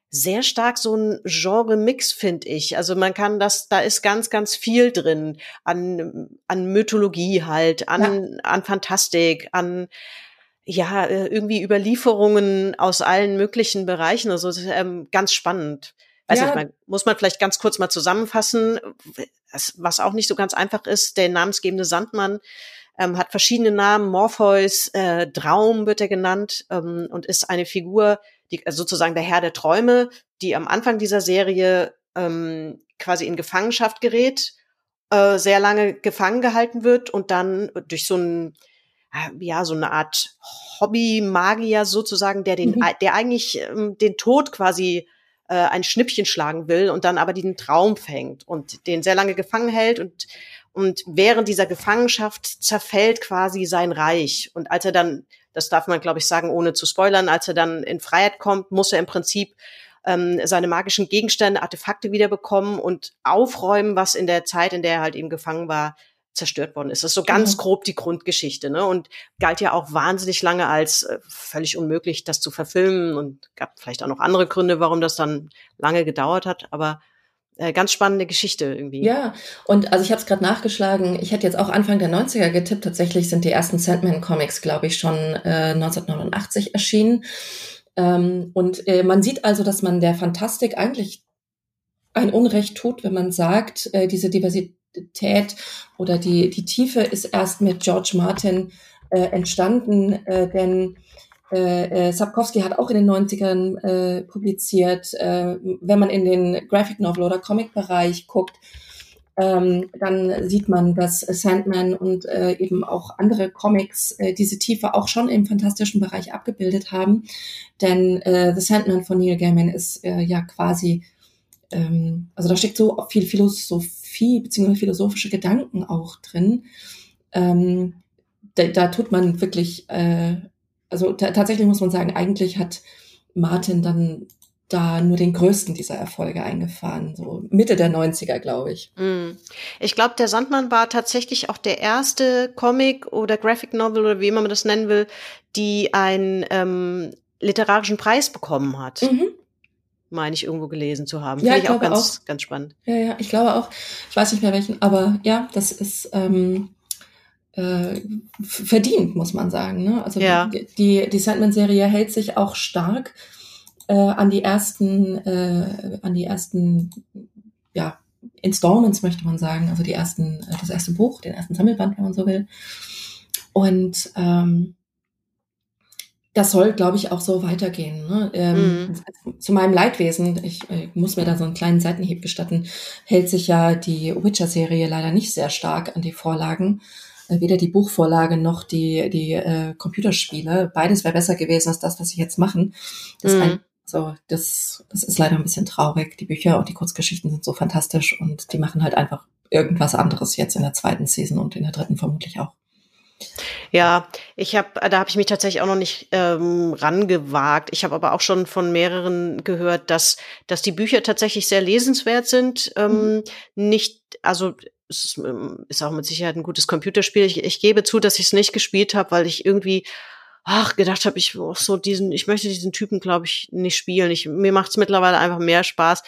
sehr stark so ein Genre-Mix, finde ich. Also man kann das, da ist ganz, ganz viel drin an, an Mythologie halt, an, ja. an Fantastik, an ja, äh, irgendwie Überlieferungen aus allen möglichen Bereichen. Also ähm, ganz spannend. Weiß ja. nicht, man, muss man vielleicht ganz kurz mal zusammenfassen, was auch nicht so ganz einfach ist. Der namensgebende Sandmann ähm, hat verschiedene Namen, Morpheus, äh, Traum wird er genannt ähm, und ist eine Figur, die also sozusagen der Herr der Träume, die am Anfang dieser Serie ähm, quasi in Gefangenschaft gerät, äh, sehr lange gefangen gehalten wird und dann durch so ein äh, ja so eine Art Hobby-Magier sozusagen, der den, mhm. der eigentlich ähm, den Tod quasi äh, ein Schnippchen schlagen will und dann aber diesen Traum fängt und den sehr lange gefangen hält und und während dieser Gefangenschaft zerfällt quasi sein Reich. Und als er dann das darf man, glaube ich, sagen, ohne zu spoilern, als er dann in Freiheit kommt, muss er im Prinzip ähm, seine magischen Gegenstände, Artefakte wiederbekommen und aufräumen, was in der Zeit, in der er halt eben gefangen war, zerstört worden ist. Das ist so ganz mhm. grob die Grundgeschichte, ne? Und galt ja auch wahnsinnig lange als äh, völlig unmöglich, das zu verfilmen und gab vielleicht auch noch andere Gründe, warum das dann lange gedauert hat. Aber ganz spannende Geschichte irgendwie. Ja, und also ich habe es gerade nachgeschlagen. Ich hätte jetzt auch Anfang der 90er getippt. Tatsächlich sind die ersten Sandman-Comics, glaube ich, schon äh, 1989 erschienen. Ähm, und äh, man sieht also, dass man der Fantastik eigentlich ein Unrecht tut, wenn man sagt, äh, diese Diversität oder die, die Tiefe ist erst mit George Martin äh, entstanden, äh, denn äh, äh, Sapkowski hat auch in den 90ern äh, publiziert. Äh, wenn man in den Graphic Novel oder Comic-Bereich guckt, ähm, dann sieht man, dass Sandman und äh, eben auch andere Comics äh, diese Tiefe auch schon im fantastischen Bereich abgebildet haben. Denn äh, The Sandman von Neil Gaiman ist äh, ja quasi, ähm, also da steckt so viel Philosophie bzw. philosophische Gedanken auch drin. Ähm, da, da tut man wirklich äh, also tatsächlich muss man sagen, eigentlich hat Martin dann da nur den größten dieser Erfolge eingefahren, so Mitte der 90er, glaube ich. Mm. Ich glaube, der Sandmann war tatsächlich auch der erste Comic oder Graphic Novel oder wie immer man das nennen will, die einen ähm, literarischen Preis bekommen hat. Mhm. Meine ich irgendwo gelesen zu haben. Ja, Finde ich, ich auch ganz, auch. ganz spannend. Ja, ja, ich glaube auch. Ich weiß nicht mehr welchen, aber ja, das ist ähm, äh, verdient, muss man sagen. Ne? Also ja. die, die Sandman-Serie hält sich auch stark äh, an die ersten, äh, an die ersten, ja, Installments möchte man sagen, also die ersten, äh, das erste Buch, den ersten Sammelband, wenn man so will. Und ähm, das soll, glaube ich, auch so weitergehen. Ne? Ähm, mhm. Zu meinem Leidwesen, ich, ich äh, muss mir da so einen kleinen Seitenhieb gestatten, hält sich ja die Witcher-Serie leider nicht sehr stark an die Vorlagen. Äh, weder die Buchvorlage noch die, die äh, Computerspiele. Beides wäre besser gewesen als das, was sie jetzt machen. Das, mhm. ein, so, das, das ist leider ein bisschen traurig. Die Bücher und die Kurzgeschichten sind so fantastisch und die machen halt einfach irgendwas anderes jetzt in der zweiten Season und in der dritten vermutlich auch. Ja, ich habe, da habe ich mich tatsächlich auch noch nicht ähm, rangewagt. Ich habe aber auch schon von mehreren gehört, dass dass die Bücher tatsächlich sehr lesenswert sind. Ähm, mhm. Nicht, also ist, ähm, ist auch mit Sicherheit ein gutes Computerspiel. Ich, ich gebe zu, dass ich es nicht gespielt habe, weil ich irgendwie ach gedacht habe, ich auch so diesen, ich möchte diesen Typen, glaube ich, nicht spielen. Ich, mir macht es mittlerweile einfach mehr Spaß,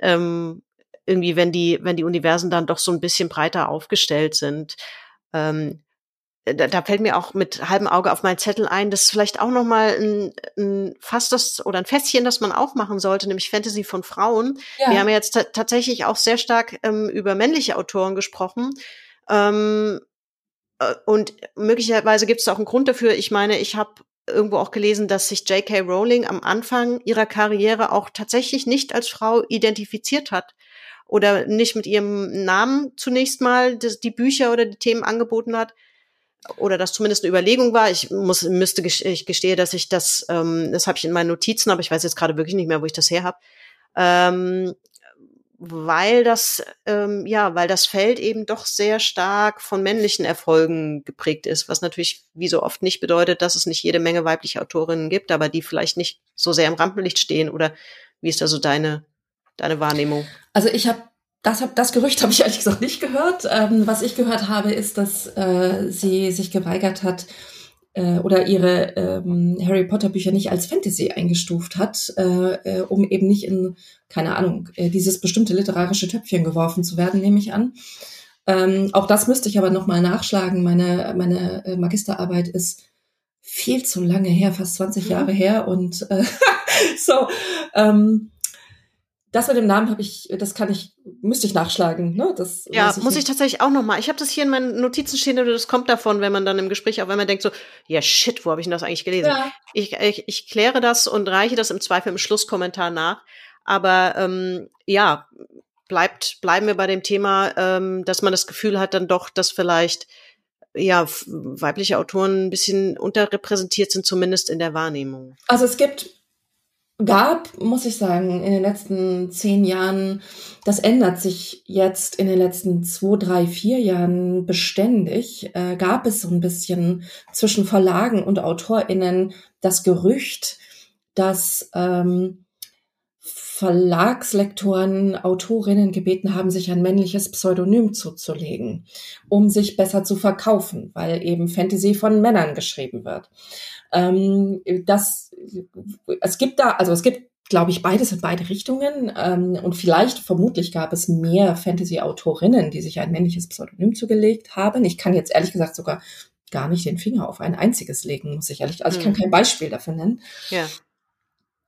ähm, irgendwie, wenn die, wenn die Universen dann doch so ein bisschen breiter aufgestellt sind. Ähm, da, da fällt mir auch mit halbem Auge auf meinen Zettel ein, das ist vielleicht auch noch mal ein, ein Fass das oder ein Fässchen, das man aufmachen sollte, nämlich Fantasy von Frauen. Ja. Wir haben ja jetzt tatsächlich auch sehr stark ähm, über männliche Autoren gesprochen. Ähm, äh, und möglicherweise gibt es auch einen Grund dafür. Ich meine, ich habe irgendwo auch gelesen, dass sich J.K. Rowling am Anfang ihrer Karriere auch tatsächlich nicht als Frau identifiziert hat oder nicht mit ihrem Namen zunächst mal die Bücher oder die Themen angeboten hat, oder das zumindest eine Überlegung war. Ich muss müsste ich gestehe, dass ich das ähm, das habe ich in meinen Notizen, aber ich weiß jetzt gerade wirklich nicht mehr, wo ich das her habe. Ähm, weil das ähm, ja, weil das Feld eben doch sehr stark von männlichen Erfolgen geprägt ist, was natürlich wie so oft nicht bedeutet, dass es nicht jede Menge weibliche Autorinnen gibt, aber die vielleicht nicht so sehr im Rampenlicht stehen oder wie ist da so deine deine Wahrnehmung? Also ich habe das, hab, das Gerücht [laughs] habe ich ehrlich gesagt nicht gehört. Ähm, was ich gehört habe, ist, dass äh, sie sich geweigert hat äh, oder ihre ähm, Harry Potter Bücher nicht als Fantasy eingestuft hat, äh, äh, um eben nicht in, keine Ahnung, äh, dieses bestimmte literarische Töpfchen geworfen zu werden, nehme ich an. Ähm, auch das müsste ich aber nochmal nachschlagen. Meine, meine äh, Magisterarbeit ist viel zu lange her, fast 20 Jahre her und äh, [laughs] so. Ähm, das mit dem Namen habe ich, das kann ich, müsste ich nachschlagen. Ne? Das ja, ich muss ich tatsächlich auch noch mal. Ich habe das hier in meinen Notizen stehen, oder das kommt davon, wenn man dann im Gespräch auch, wenn man denkt so, ja shit, wo habe ich denn das eigentlich gelesen? Ja. Ich, ich, ich kläre das und reiche das im Zweifel im Schlusskommentar nach. Aber ähm, ja, bleibt bleiben wir bei dem Thema, ähm, dass man das Gefühl hat, dann doch, dass vielleicht ja weibliche Autoren ein bisschen unterrepräsentiert sind, zumindest in der Wahrnehmung. Also es gibt gab, muss ich sagen, in den letzten zehn Jahren, das ändert sich jetzt in den letzten zwei, drei, vier Jahren beständig, äh, gab es so ein bisschen zwischen Verlagen und AutorInnen das Gerücht, dass ähm, Verlagslektoren Autorinnen gebeten haben, sich ein männliches Pseudonym zuzulegen, um sich besser zu verkaufen, weil eben Fantasy von Männern geschrieben wird. Ähm, das, es gibt da, also es gibt glaube ich, beides in beide Richtungen. Ähm, und vielleicht, vermutlich gab es mehr Fantasy-Autorinnen, die sich ein männliches Pseudonym zugelegt haben. Ich kann jetzt ehrlich gesagt sogar gar nicht den Finger auf ein einziges legen, muss ich ehrlich. Also ich kann hm. kein Beispiel dafür nennen. Ja.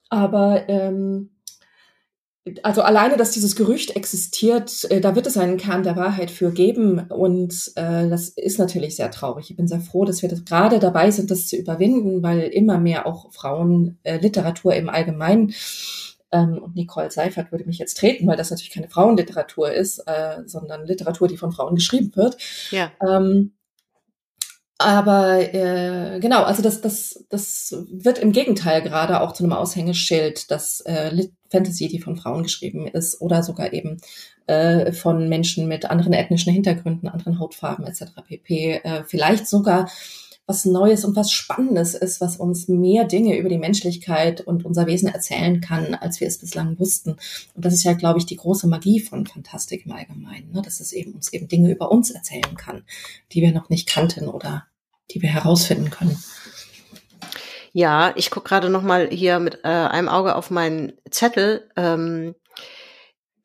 Aber ähm, also alleine, dass dieses Gerücht existiert, äh, da wird es einen Kern der Wahrheit für geben. Und äh, das ist natürlich sehr traurig. Ich bin sehr froh, dass wir das gerade dabei sind, das zu überwinden, weil immer mehr auch Frauen äh, Literatur im Allgemeinen ähm, und Nicole Seifert würde mich jetzt treten, weil das natürlich keine Frauenliteratur ist, äh, sondern Literatur, die von Frauen geschrieben wird. Ja. Ähm, aber äh, genau, also das, das, das wird im Gegenteil gerade auch zu einem Aushängeschild, dass äh, Fantasy, die von Frauen geschrieben ist, oder sogar eben äh, von Menschen mit anderen ethnischen Hintergründen, anderen Hautfarben etc. pp. Äh, vielleicht sogar was Neues und was Spannendes ist, was uns mehr Dinge über die Menschlichkeit und unser Wesen erzählen kann, als wir es bislang wussten. Und das ist ja, glaube ich, die große Magie von Fantastik im Allgemeinen, ne? dass es eben uns eben Dinge über uns erzählen kann, die wir noch nicht kannten oder die wir herausfinden können. Ja, ich gucke gerade noch mal hier mit äh, einem Auge auf meinen Zettel. Ähm,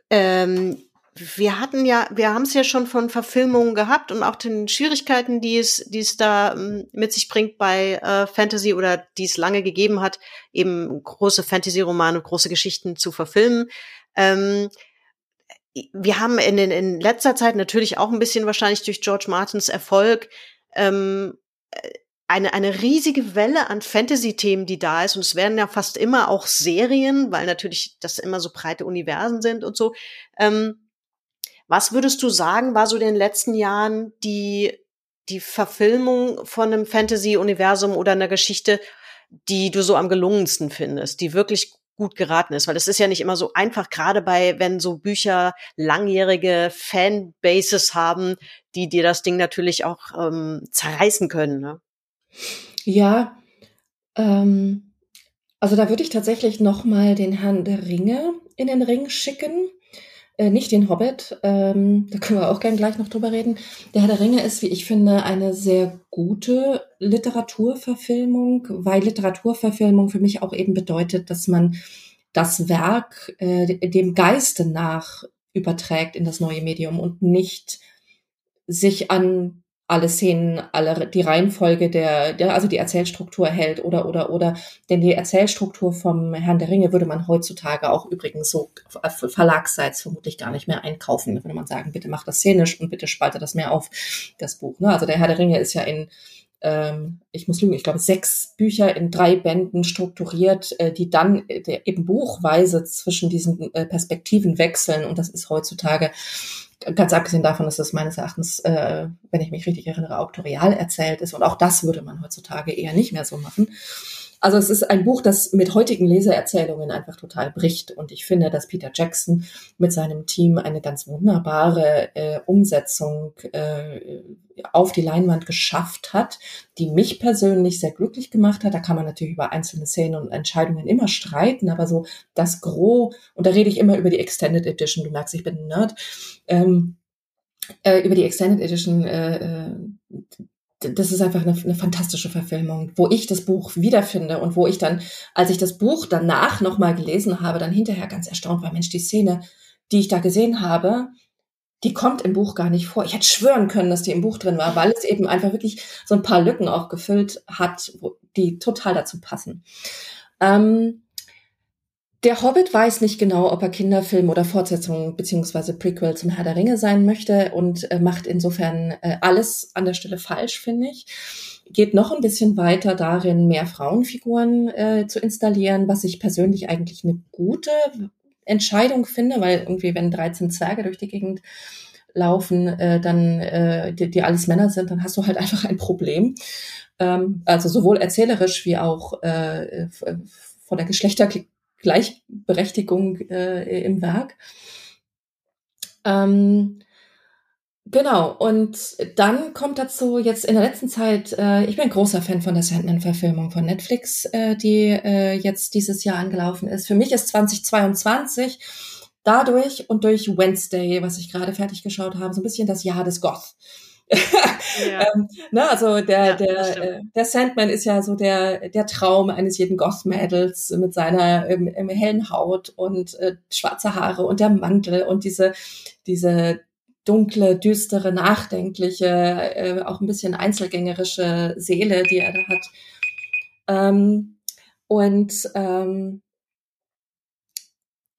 ähm, wir hatten ja, wir haben es ja schon von Verfilmungen gehabt und auch den Schwierigkeiten, die es, die es da ähm, mit sich bringt bei äh, Fantasy oder die es lange gegeben hat, eben große Fantasy-Romane, große Geschichten zu verfilmen. Ähm, wir haben in, den, in letzter Zeit natürlich auch ein bisschen wahrscheinlich durch George Martins Erfolg ähm, eine, eine riesige Welle an Fantasy-Themen, die da ist. Und es werden ja fast immer auch Serien, weil natürlich das immer so breite Universen sind und so. Ähm, was würdest du sagen, war so in den letzten Jahren die, die Verfilmung von einem Fantasy-Universum oder einer Geschichte, die du so am gelungensten findest, die wirklich gut geraten ist? Weil das ist ja nicht immer so einfach, gerade bei, wenn so Bücher langjährige Fanbases haben, die dir das Ding natürlich auch ähm, zerreißen können. Ne? Ja, ähm, also da würde ich tatsächlich noch mal den Herrn der Ringe in den Ring schicken. Äh, nicht den Hobbit, ähm, da können wir auch gern gleich noch drüber reden. Der Herr der Ringe ist, wie ich finde, eine sehr gute Literaturverfilmung, weil Literaturverfilmung für mich auch eben bedeutet, dass man das Werk äh, dem Geiste nach überträgt in das neue Medium und nicht sich an alle Szenen, alle die Reihenfolge der, der, also die Erzählstruktur hält oder oder oder. Denn die Erzählstruktur vom Herrn der Ringe würde man heutzutage auch übrigens so verlagsseits vermutlich gar nicht mehr einkaufen. Da würde man sagen, bitte mach das szenisch und bitte spalte das mehr auf, das Buch. Ne? Also der Herr der Ringe ist ja in ähm, ich muss lügen, ich glaube, sechs Bücher in drei Bänden strukturiert, äh, die dann äh, eben buchweise zwischen diesen äh, Perspektiven wechseln. Und das ist heutzutage ganz abgesehen davon, dass das meines Erachtens, äh, wenn ich mich richtig erinnere, auktorial erzählt ist. Und auch das würde man heutzutage eher nicht mehr so machen. Also es ist ein Buch, das mit heutigen Leseerzählungen einfach total bricht. Und ich finde, dass Peter Jackson mit seinem Team eine ganz wunderbare äh, Umsetzung äh, auf die Leinwand geschafft hat, die mich persönlich sehr glücklich gemacht hat. Da kann man natürlich über einzelne Szenen und Entscheidungen immer streiten, aber so das Gros, und da rede ich immer über die Extended Edition, du merkst, ich bin ein Nerd, ähm, äh, über die Extended Edition, äh, äh das ist einfach eine, eine, fantastische Verfilmung, wo ich das Buch wiederfinde und wo ich dann, als ich das Buch danach nochmal gelesen habe, dann hinterher ganz erstaunt war, Mensch, die Szene, die ich da gesehen habe, die kommt im Buch gar nicht vor. Ich hätte schwören können, dass die im Buch drin war, weil es eben einfach wirklich so ein paar Lücken auch gefüllt hat, die total dazu passen. Ähm, der Hobbit weiß nicht genau, ob er Kinderfilm oder Fortsetzung beziehungsweise Prequel zum Herr der Ringe sein möchte und äh, macht insofern äh, alles an der Stelle falsch, finde ich. Geht noch ein bisschen weiter darin, mehr Frauenfiguren äh, zu installieren, was ich persönlich eigentlich eine gute Entscheidung finde, weil irgendwie, wenn 13 Zwerge durch die Gegend laufen, äh, dann äh, die, die alles Männer sind, dann hast du halt [laughs] einfach ein Problem. Ähm, also sowohl erzählerisch wie auch äh, von der Geschlechter Gleichberechtigung äh, im Werk. Ähm, Genau, und dann kommt dazu jetzt in der letzten Zeit, äh, ich bin großer Fan von der Sandman-Verfilmung von Netflix, äh, die äh, jetzt dieses Jahr angelaufen ist. Für mich ist 2022 dadurch und durch Wednesday, was ich gerade fertig geschaut habe, so ein bisschen das Jahr des Goth. [laughs] Ja. ähm, ne, also der, ja, der, äh, der Sandman ist ja so der, der Traum eines jeden Goth-Mädels mit seiner ähm, hellen Haut und äh, schwarze Haare und der Mantel und diese, diese dunkle, düstere, nachdenkliche, äh, auch ein bisschen einzelgängerische Seele, die er da hat. Ähm, und ähm,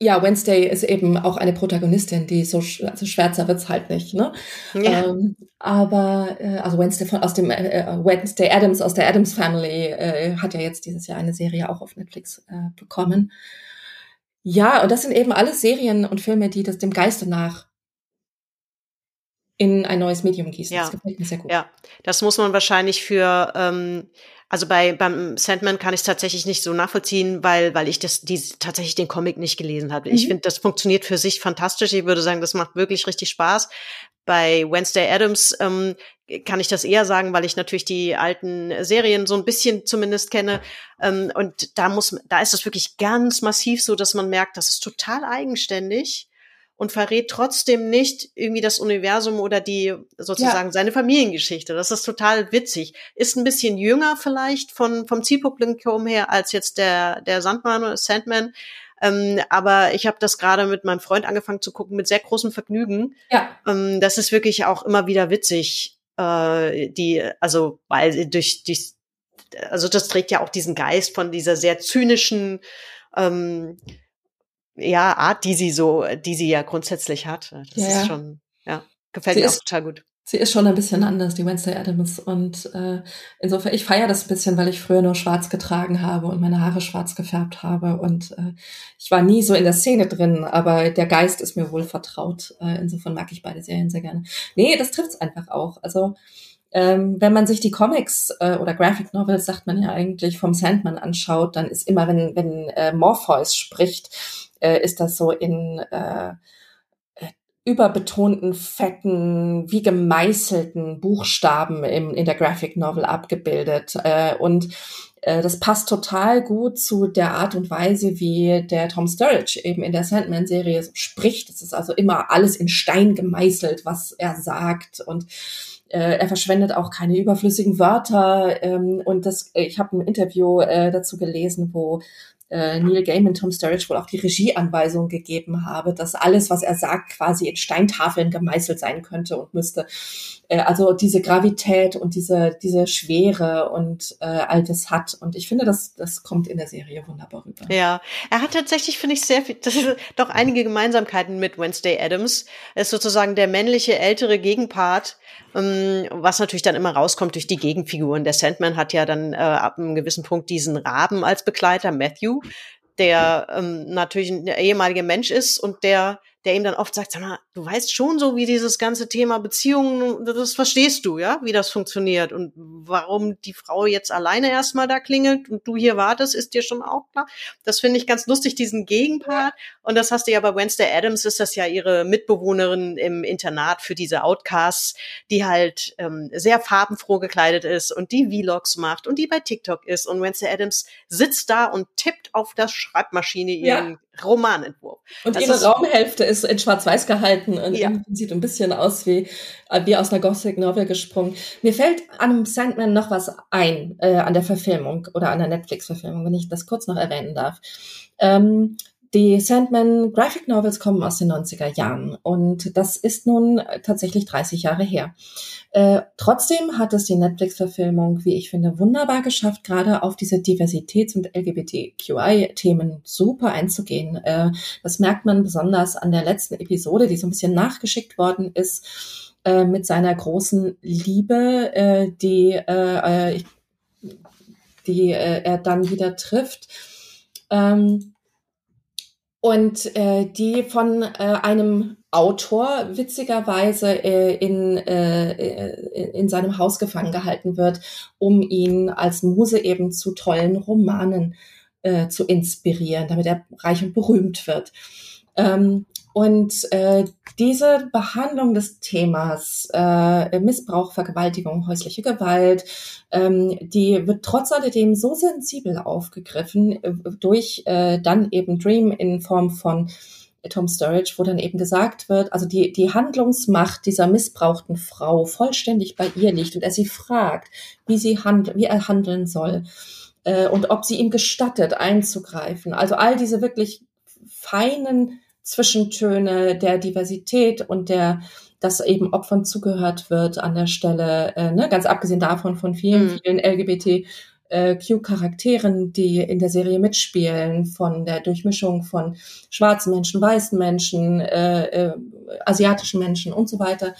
ja, Wednesday ist eben auch eine Protagonistin, die so also schwärzer wird's halt nicht, ne? Ja. Ähm, aber äh, also Wednesday von aus dem äh, äh, Wednesday Adams aus der Adams Family äh, hat ja jetzt dieses Jahr eine Serie auch auf Netflix äh, bekommen. Ja, und das sind eben alles Serien und Filme, die das dem Geiste nach in ein neues Medium gießen. Ja. Das gefällt mir sehr gut. Ja, das muss man wahrscheinlich für, ähm, also bei beim Sandman kann ich es tatsächlich nicht so nachvollziehen, weil weil ich das die tatsächlich den Comic nicht gelesen habe. Mhm. Ich finde, das funktioniert für sich fantastisch. Ich würde sagen, das macht wirklich richtig Spaß. Bei Wednesday Adams ähm, kann ich das eher sagen, weil ich natürlich die alten Serien so ein bisschen zumindest kenne. Ähm, und da muss, da ist es wirklich ganz massiv so, dass man merkt, das ist total eigenständig und verrät trotzdem nicht irgendwie das Universum oder die sozusagen ja. seine Familiengeschichte. Das ist total witzig. Ist ein bisschen jünger vielleicht von vom Zielpublikum her als jetzt der der Sandman oder Sandman. Ähm, aber ich habe das gerade mit meinem Freund angefangen zu gucken mit sehr großem Vergnügen. Ja. Ähm, das ist wirklich auch immer wieder witzig. Äh, die also weil durch die also das trägt ja auch diesen Geist von dieser sehr zynischen ähm, ja, Art, die sie so, die sie ja grundsätzlich hat. Das ja, ist schon, ja, gefällt sie mir ist, auch total gut. Sie ist schon ein bisschen anders, die Wednesday Adams. Und äh, insofern, ich feiere das ein bisschen, weil ich früher nur schwarz getragen habe und meine Haare schwarz gefärbt habe. Und äh, ich war nie so in der Szene drin, aber der Geist ist mir wohl vertraut. Äh, insofern mag ich beide Serien sehr gerne. Nee, das trifft's einfach auch. Also ähm, wenn man sich die Comics äh, oder Graphic Novels, sagt man ja eigentlich, vom Sandman anschaut, dann ist immer, wenn, wenn äh, Morpheus spricht, äh, ist das so in äh, überbetonten, fetten, wie gemeißelten Buchstaben im, in der Graphic Novel abgebildet. Äh, und äh, das passt total gut zu der Art und Weise, wie der Tom Sturridge eben in der Sandman-Serie spricht. Es ist also immer alles in Stein gemeißelt, was er sagt. Und äh, er verschwendet auch keine überflüssigen Wörter. Ähm, und das, ich habe ein Interview äh, dazu gelesen, wo äh, Neil Gaiman Tom Sturridge wohl auch die Regieanweisung gegeben habe, dass alles, was er sagt, quasi in Steintafeln gemeißelt sein könnte und müsste. Äh, also diese Gravität und diese, diese Schwere und äh, all das hat. Und ich finde, das, das kommt in der Serie wunderbar rüber. Ja, er hat tatsächlich, finde ich, sehr viel, das ist doch einige Gemeinsamkeiten mit Wednesday Adams. Er ist sozusagen der männliche, ältere Gegenpart, ähm, was natürlich dann immer rauskommt durch die Gegenfiguren. Der Sandman hat ja dann äh, ab einem gewissen Punkt diesen Raben als Begleiter, Matthew, der ähm, natürlich ein ehemaliger Mensch ist und der der ihm dann oft sagt, sag mal, du weißt schon so, wie dieses ganze Thema Beziehungen, das verstehst du, ja, wie das funktioniert und warum die Frau jetzt alleine erstmal da klingelt und du hier wartest, ist dir schon auch klar. Das finde ich ganz lustig, diesen Gegenpart. Und das hast du ja bei Wednesday Adams, ist das ja ihre Mitbewohnerin im Internat für diese Outcasts, die halt ähm, sehr farbenfroh gekleidet ist und die Vlogs macht und die bei TikTok ist. Und Wednesday Adams sitzt da und tippt auf der Schreibmaschine ihren ja. Romanentwurf. Und das ihre Raumhälfte ist in Schwarz-Weiß gehalten und ja. sieht ein bisschen aus wie, äh, wie aus einer Gothic Novel gesprungen. Mir fällt an Sandman noch was ein, äh, an der Verfilmung oder an der Netflix-Verfilmung, wenn ich das kurz noch erwähnen darf. Ähm, die Sandman Graphic Novels kommen aus den 90er Jahren und das ist nun tatsächlich 30 Jahre her. Äh, trotzdem hat es die Netflix-Verfilmung, wie ich finde, wunderbar geschafft, gerade auf diese Diversitäts- und LGBTQI-Themen super einzugehen. Äh, das merkt man besonders an der letzten Episode, die so ein bisschen nachgeschickt worden ist, äh, mit seiner großen Liebe, äh, die, äh, äh, die er dann wieder trifft. Ähm, und äh, die von äh, einem Autor witzigerweise äh, in, äh, in seinem Haus gefangen gehalten wird, um ihn als Muse eben zu tollen Romanen äh, zu inspirieren, damit er reich und berühmt wird. Ähm, und äh, diese Behandlung des Themas äh, Missbrauch, Vergewaltigung, häusliche Gewalt, ähm, die wird trotz alledem so sensibel aufgegriffen äh, durch äh, dann eben Dream in Form von Tom Sturridge, wo dann eben gesagt wird, also die, die Handlungsmacht dieser missbrauchten Frau vollständig bei ihr liegt und er sie fragt, wie sie handelt, wie er handeln soll äh, und ob sie ihm gestattet einzugreifen. Also all diese wirklich feinen Zwischentöne der Diversität und der, dass eben Opfern zugehört wird an der Stelle, äh, ne, ganz abgesehen davon von vielen, mhm. vielen LGBT Q-Charakteren, die in der Serie mitspielen, von der Durchmischung von schwarzen Menschen, weißen Menschen, äh, äh, asiatischen Menschen und so weiter,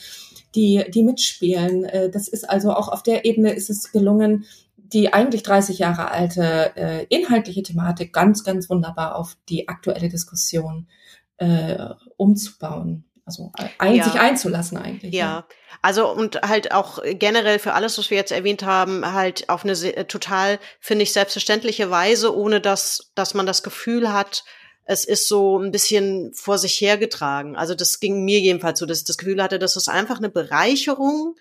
die, die mitspielen. Äh, das ist also auch auf der Ebene ist es gelungen, die eigentlich 30 Jahre alte äh, inhaltliche Thematik ganz, ganz wunderbar auf die aktuelle Diskussion äh, umzubauen. Also ein, ja. sich einzulassen eigentlich. Ja. ja. Also und halt auch generell für alles, was wir jetzt erwähnt haben, halt auf eine total, finde ich, selbstverständliche Weise, ohne dass, dass man das Gefühl hat, es ist so ein bisschen vor sich hergetragen. Also das ging mir jedenfalls so, dass ich das Gefühl hatte, das ist einfach eine Bereicherung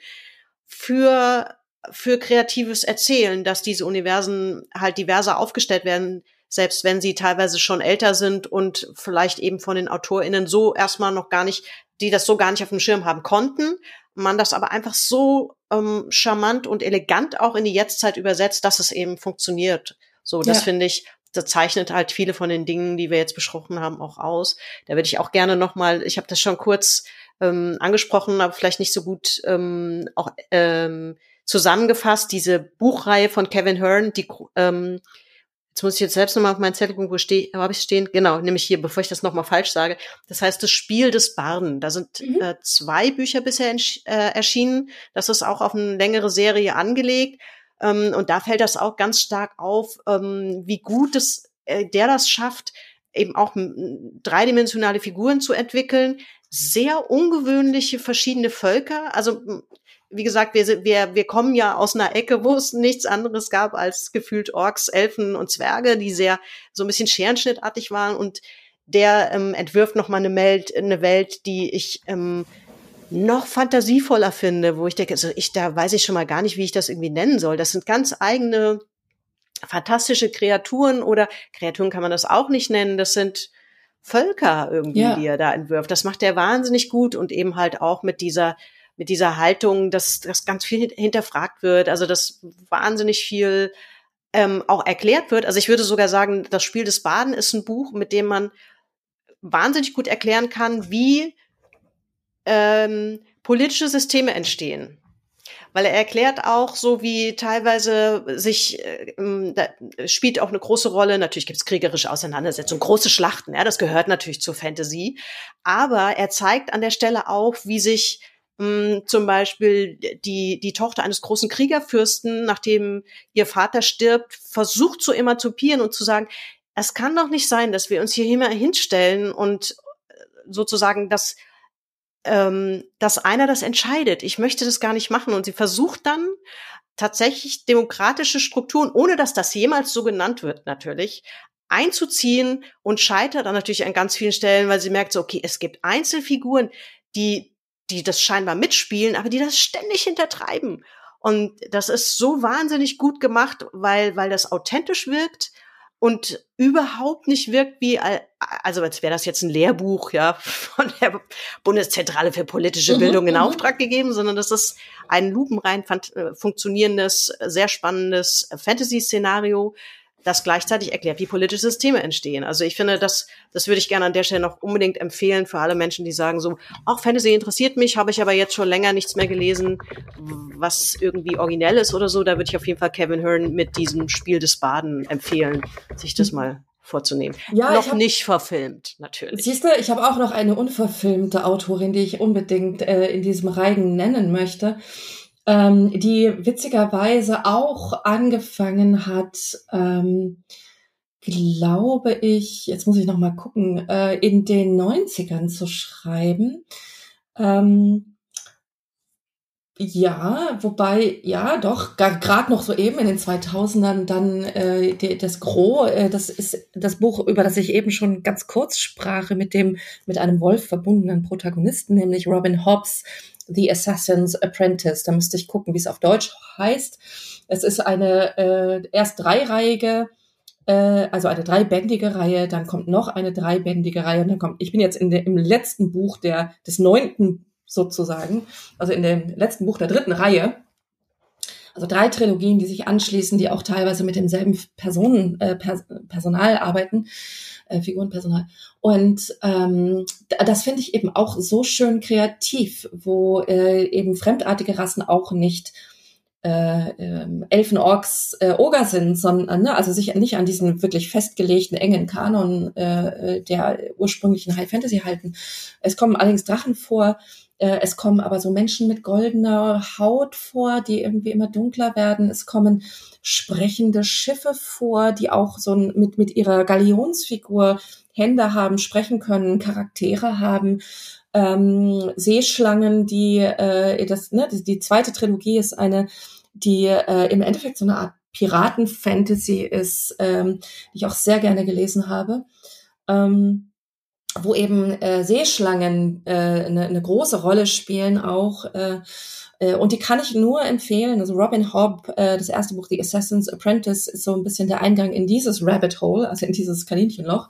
für, für kreatives Erzählen, dass diese Universen halt diverser aufgestellt werden, selbst wenn sie teilweise schon älter sind und vielleicht eben von den AutorInnen so erstmal noch gar nicht, die das so gar nicht auf dem Schirm haben konnten, man das aber einfach so ähm, charmant und elegant auch in die Jetztzeit übersetzt, dass es eben funktioniert. So, das ja. finde ich, das zeichnet halt viele von den Dingen, die wir jetzt besprochen haben, auch aus. Da würde ich auch gerne nochmal, ich habe das schon kurz ähm, angesprochen, aber vielleicht nicht so gut ähm, auch ähm, zusammengefasst, diese Buchreihe von Kevin Hearn, die ähm, Jetzt muss ich jetzt selbst nochmal auf meinen Zettel gucken, wo stehe, wo habe ich stehen? Genau, nämlich hier, bevor ich das nochmal falsch sage. Das heißt, das Spiel des Barden. Da sind mhm. äh, zwei Bücher bisher äh, erschienen. Das ist auch auf eine längere Serie angelegt. Ähm, und da fällt das auch ganz stark auf, ähm, wie gut es, äh, der das schafft, eben auch dreidimensionale Figuren zu entwickeln. Sehr ungewöhnliche verschiedene Völker. Also wie gesagt, wir, wir, wir kommen ja aus einer Ecke, wo es nichts anderes gab als gefühlt Orks, Elfen und Zwerge, die sehr so ein bisschen scherenschnittartig waren. Und der ähm, entwirft noch mal eine Welt, eine Welt, die ich ähm, noch fantasievoller finde, wo ich denke, also ich, da weiß ich schon mal gar nicht, wie ich das irgendwie nennen soll. Das sind ganz eigene fantastische Kreaturen oder Kreaturen kann man das auch nicht nennen. Das sind Völker irgendwie, ja. die er da entwirft. Das macht er wahnsinnig gut und eben halt auch mit dieser mit dieser Haltung, dass, dass ganz viel hinterfragt wird, also dass wahnsinnig viel ähm, auch erklärt wird. Also ich würde sogar sagen, das Spiel des Baden ist ein Buch, mit dem man wahnsinnig gut erklären kann, wie ähm, politische Systeme entstehen. Weil er erklärt auch, so wie teilweise sich, äh, da spielt auch eine große Rolle, natürlich gibt es kriegerische Auseinandersetzungen, große Schlachten, ja, das gehört natürlich zur Fantasy. Aber er zeigt an der Stelle auch, wie sich hm, zum Beispiel die, die Tochter eines großen Kriegerfürsten, nachdem ihr Vater stirbt, versucht zu emanzipieren und zu sagen, es kann doch nicht sein, dass wir uns hier immer hinstellen und äh, sozusagen das ähm, dass einer das entscheidet. Ich möchte das gar nicht machen. Und sie versucht dann tatsächlich demokratische Strukturen, ohne dass das jemals so genannt wird, natürlich, einzuziehen und scheitert dann natürlich an ganz vielen Stellen, weil sie merkt so, okay, es gibt Einzelfiguren, die die das scheinbar mitspielen, aber die das ständig hintertreiben. Und das ist so wahnsinnig gut gemacht, weil, weil das authentisch wirkt und überhaupt nicht wirkt wie, also als wäre das jetzt ein Lehrbuch, ja, [laughs] von der Bundeszentrale für politische mhm, Bildung in mhm. Auftrag gegeben, sondern das ist ein lupenrein äh, funktionierendes, sehr spannendes Fantasy-Szenario, das gleichzeitig erklärt, wie politische Systeme entstehen. Also ich finde, das, das würde ich gerne an der Stelle noch unbedingt empfehlen für alle Menschen, die sagen so, auch Fantasy interessiert mich, habe ich aber jetzt schon länger nichts mehr gelesen, was irgendwie originell ist oder so. Da würde ich auf jeden Fall Kevin Hearn mit diesem Spiel des Baden empfehlen, sich das mal vorzunehmen. Ja, noch hab, nicht verfilmt, natürlich. Siehst du, ich habe auch noch eine unverfilmte Autorin, die ich unbedingt äh, in diesem Reigen nennen möchte ähm, die witzigerweise auch angefangen hat, ähm, glaube ich, jetzt muss ich noch mal gucken, äh, in den 90ern zu schreiben. Ähm, Ja, wobei, ja, doch, gerade noch so eben in den 2000ern dann äh, die, das Gros, äh, das ist das Buch, über das ich eben schon ganz kurz sprach, mit dem mit einem Wolf verbundenen Protagonisten, nämlich Robin Hobbs, The Assassin's Apprentice. Da müsste ich gucken, wie es auf Deutsch heißt. Es ist eine äh, erst dreireihige, äh, also eine dreibändige Reihe, dann kommt noch eine dreibändige Reihe und dann kommt, ich bin jetzt in der, im letzten Buch der, des neunten sozusagen, also in dem letzten Buch der dritten Reihe. Also drei Trilogien, die sich anschließen, die auch teilweise mit demselben Personen, äh, Pers Personal arbeiten, äh, Figurenpersonal. Und ähm, das finde ich eben auch so schön kreativ, wo äh, eben fremdartige Rassen auch nicht äh, äh, Elfen, Orks, äh, Oger sind, sondern ne, also sich nicht an diesen wirklich festgelegten engen Kanon äh, äh der ursprünglichen High Fantasy halten. Es kommen allerdings Drachen vor, es kommen aber so Menschen mit goldener Haut vor, die irgendwie immer dunkler werden. Es kommen sprechende Schiffe vor, die auch so mit, mit ihrer Galionsfigur Hände haben, sprechen können, Charaktere haben. Ähm, Seeschlangen, die äh, das, ne, die, die zweite Trilogie ist eine, die äh, im Endeffekt so eine Art Piraten-Fantasy ist, ähm, die ich auch sehr gerne gelesen habe. Ähm, wo eben äh, Seeschlangen äh, eine, eine große Rolle spielen auch. Äh, äh, und die kann ich nur empfehlen. Also Robin Hobb, äh, das erste Buch, The Assassin's Apprentice, ist so ein bisschen der Eingang in dieses Rabbit Hole, also in dieses Kaninchenloch.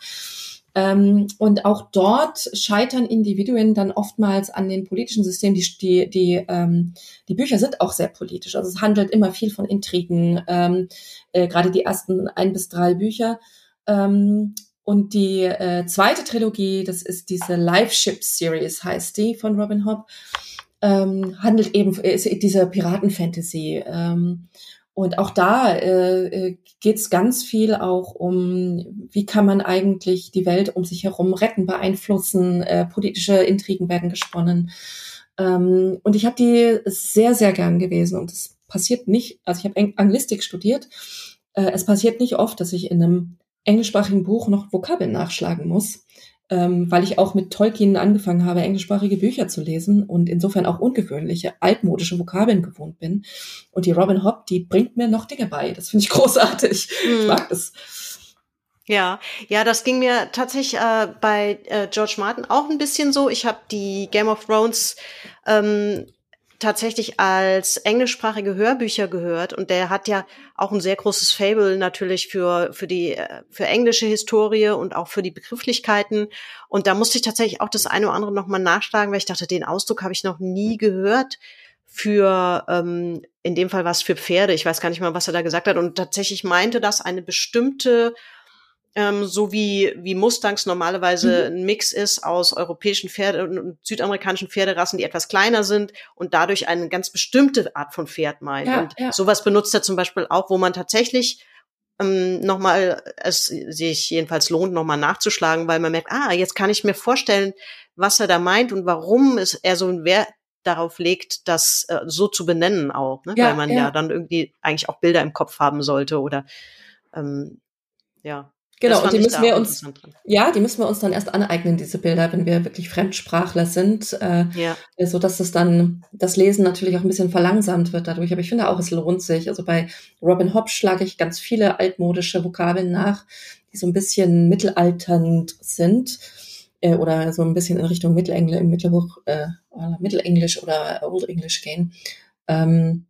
Ähm, und auch dort scheitern Individuen dann oftmals an den politischen Systemen. Die, die, die, ähm, die Bücher sind auch sehr politisch. Also es handelt immer viel von Intrigen, ähm, äh, gerade die ersten ein bis drei Bücher. Ähm, und die äh, zweite Trilogie, das ist diese Live Ship Series, heißt die von Robin Hobb, ähm, handelt eben ist diese Piraten-Fantasy. Ähm, und auch da äh, äh geht es ganz viel auch um, wie kann man eigentlich die Welt um sich herum retten, beeinflussen, äh, politische Intrigen werden gesponnen. Ähm, und ich habe die sehr, sehr gern gewesen. Und es passiert nicht, also ich habe Anglistik studiert, äh, es passiert nicht oft, dass ich in einem englischsprachigen Buch noch Vokabeln nachschlagen muss, ähm, weil ich auch mit Tolkien angefangen habe, englischsprachige Bücher zu lesen und insofern auch ungewöhnliche, altmodische Vokabeln gewohnt bin. Und die Robin Hobb, die bringt mir noch Dinge bei. Das finde ich [laughs] großartig. Mhm. Ich mag das. Ja, ja, das ging mir tatsächlich äh, bei äh, George Martin auch ein bisschen so. Ich habe die Game of Thrones ähm, tatsächlich als englischsprachige Hörbücher gehört und der hat ja auch ein sehr großes Fable natürlich für für die äh, für englische Historie und auch für die Begrifflichkeiten und da musste ich tatsächlich auch das eine oder andere noch mal nachschlagen, weil ich dachte, den Ausdruck habe ich noch nie gehört für ähm, in dem Fall was für Pferde. Ich weiß gar nicht mal, was er da gesagt hat und tatsächlich meinte das eine bestimmte ähm, so wie, wie Mustangs normalerweise mhm. ein Mix ist aus europäischen Pferde und südamerikanischen Pferderassen, die etwas kleiner sind und dadurch eine ganz bestimmte Art von Pferd meint. Ja, und ja. sowas benutzt er zum Beispiel auch, wo man tatsächlich ähm, nochmal, es sich jedenfalls lohnt, nochmal nachzuschlagen, weil man merkt, ah, jetzt kann ich mir vorstellen, was er da meint und warum es er so ein Wert darauf legt, das äh, so zu benennen auch, ne? Ja, weil man ja. ja dann irgendwie eigentlich auch Bilder im Kopf haben sollte oder ähm, ja. Genau, und die müssen wir uns, ja, die müssen wir uns dann erst aneignen, diese Bilder, wenn wir wirklich Fremdsprachler sind, äh, ja. so dass das dann das Lesen natürlich auch ein bisschen verlangsamt wird dadurch. Aber ich finde auch, es lohnt sich. Also bei Robin Hobb schlage ich ganz viele altmodische Vokabeln nach, die so ein bisschen mittelalternd sind äh, oder so ein bisschen in Richtung Mittelengl Mittelhoch, äh, Mittelenglisch oder Old English gehen. Ähm,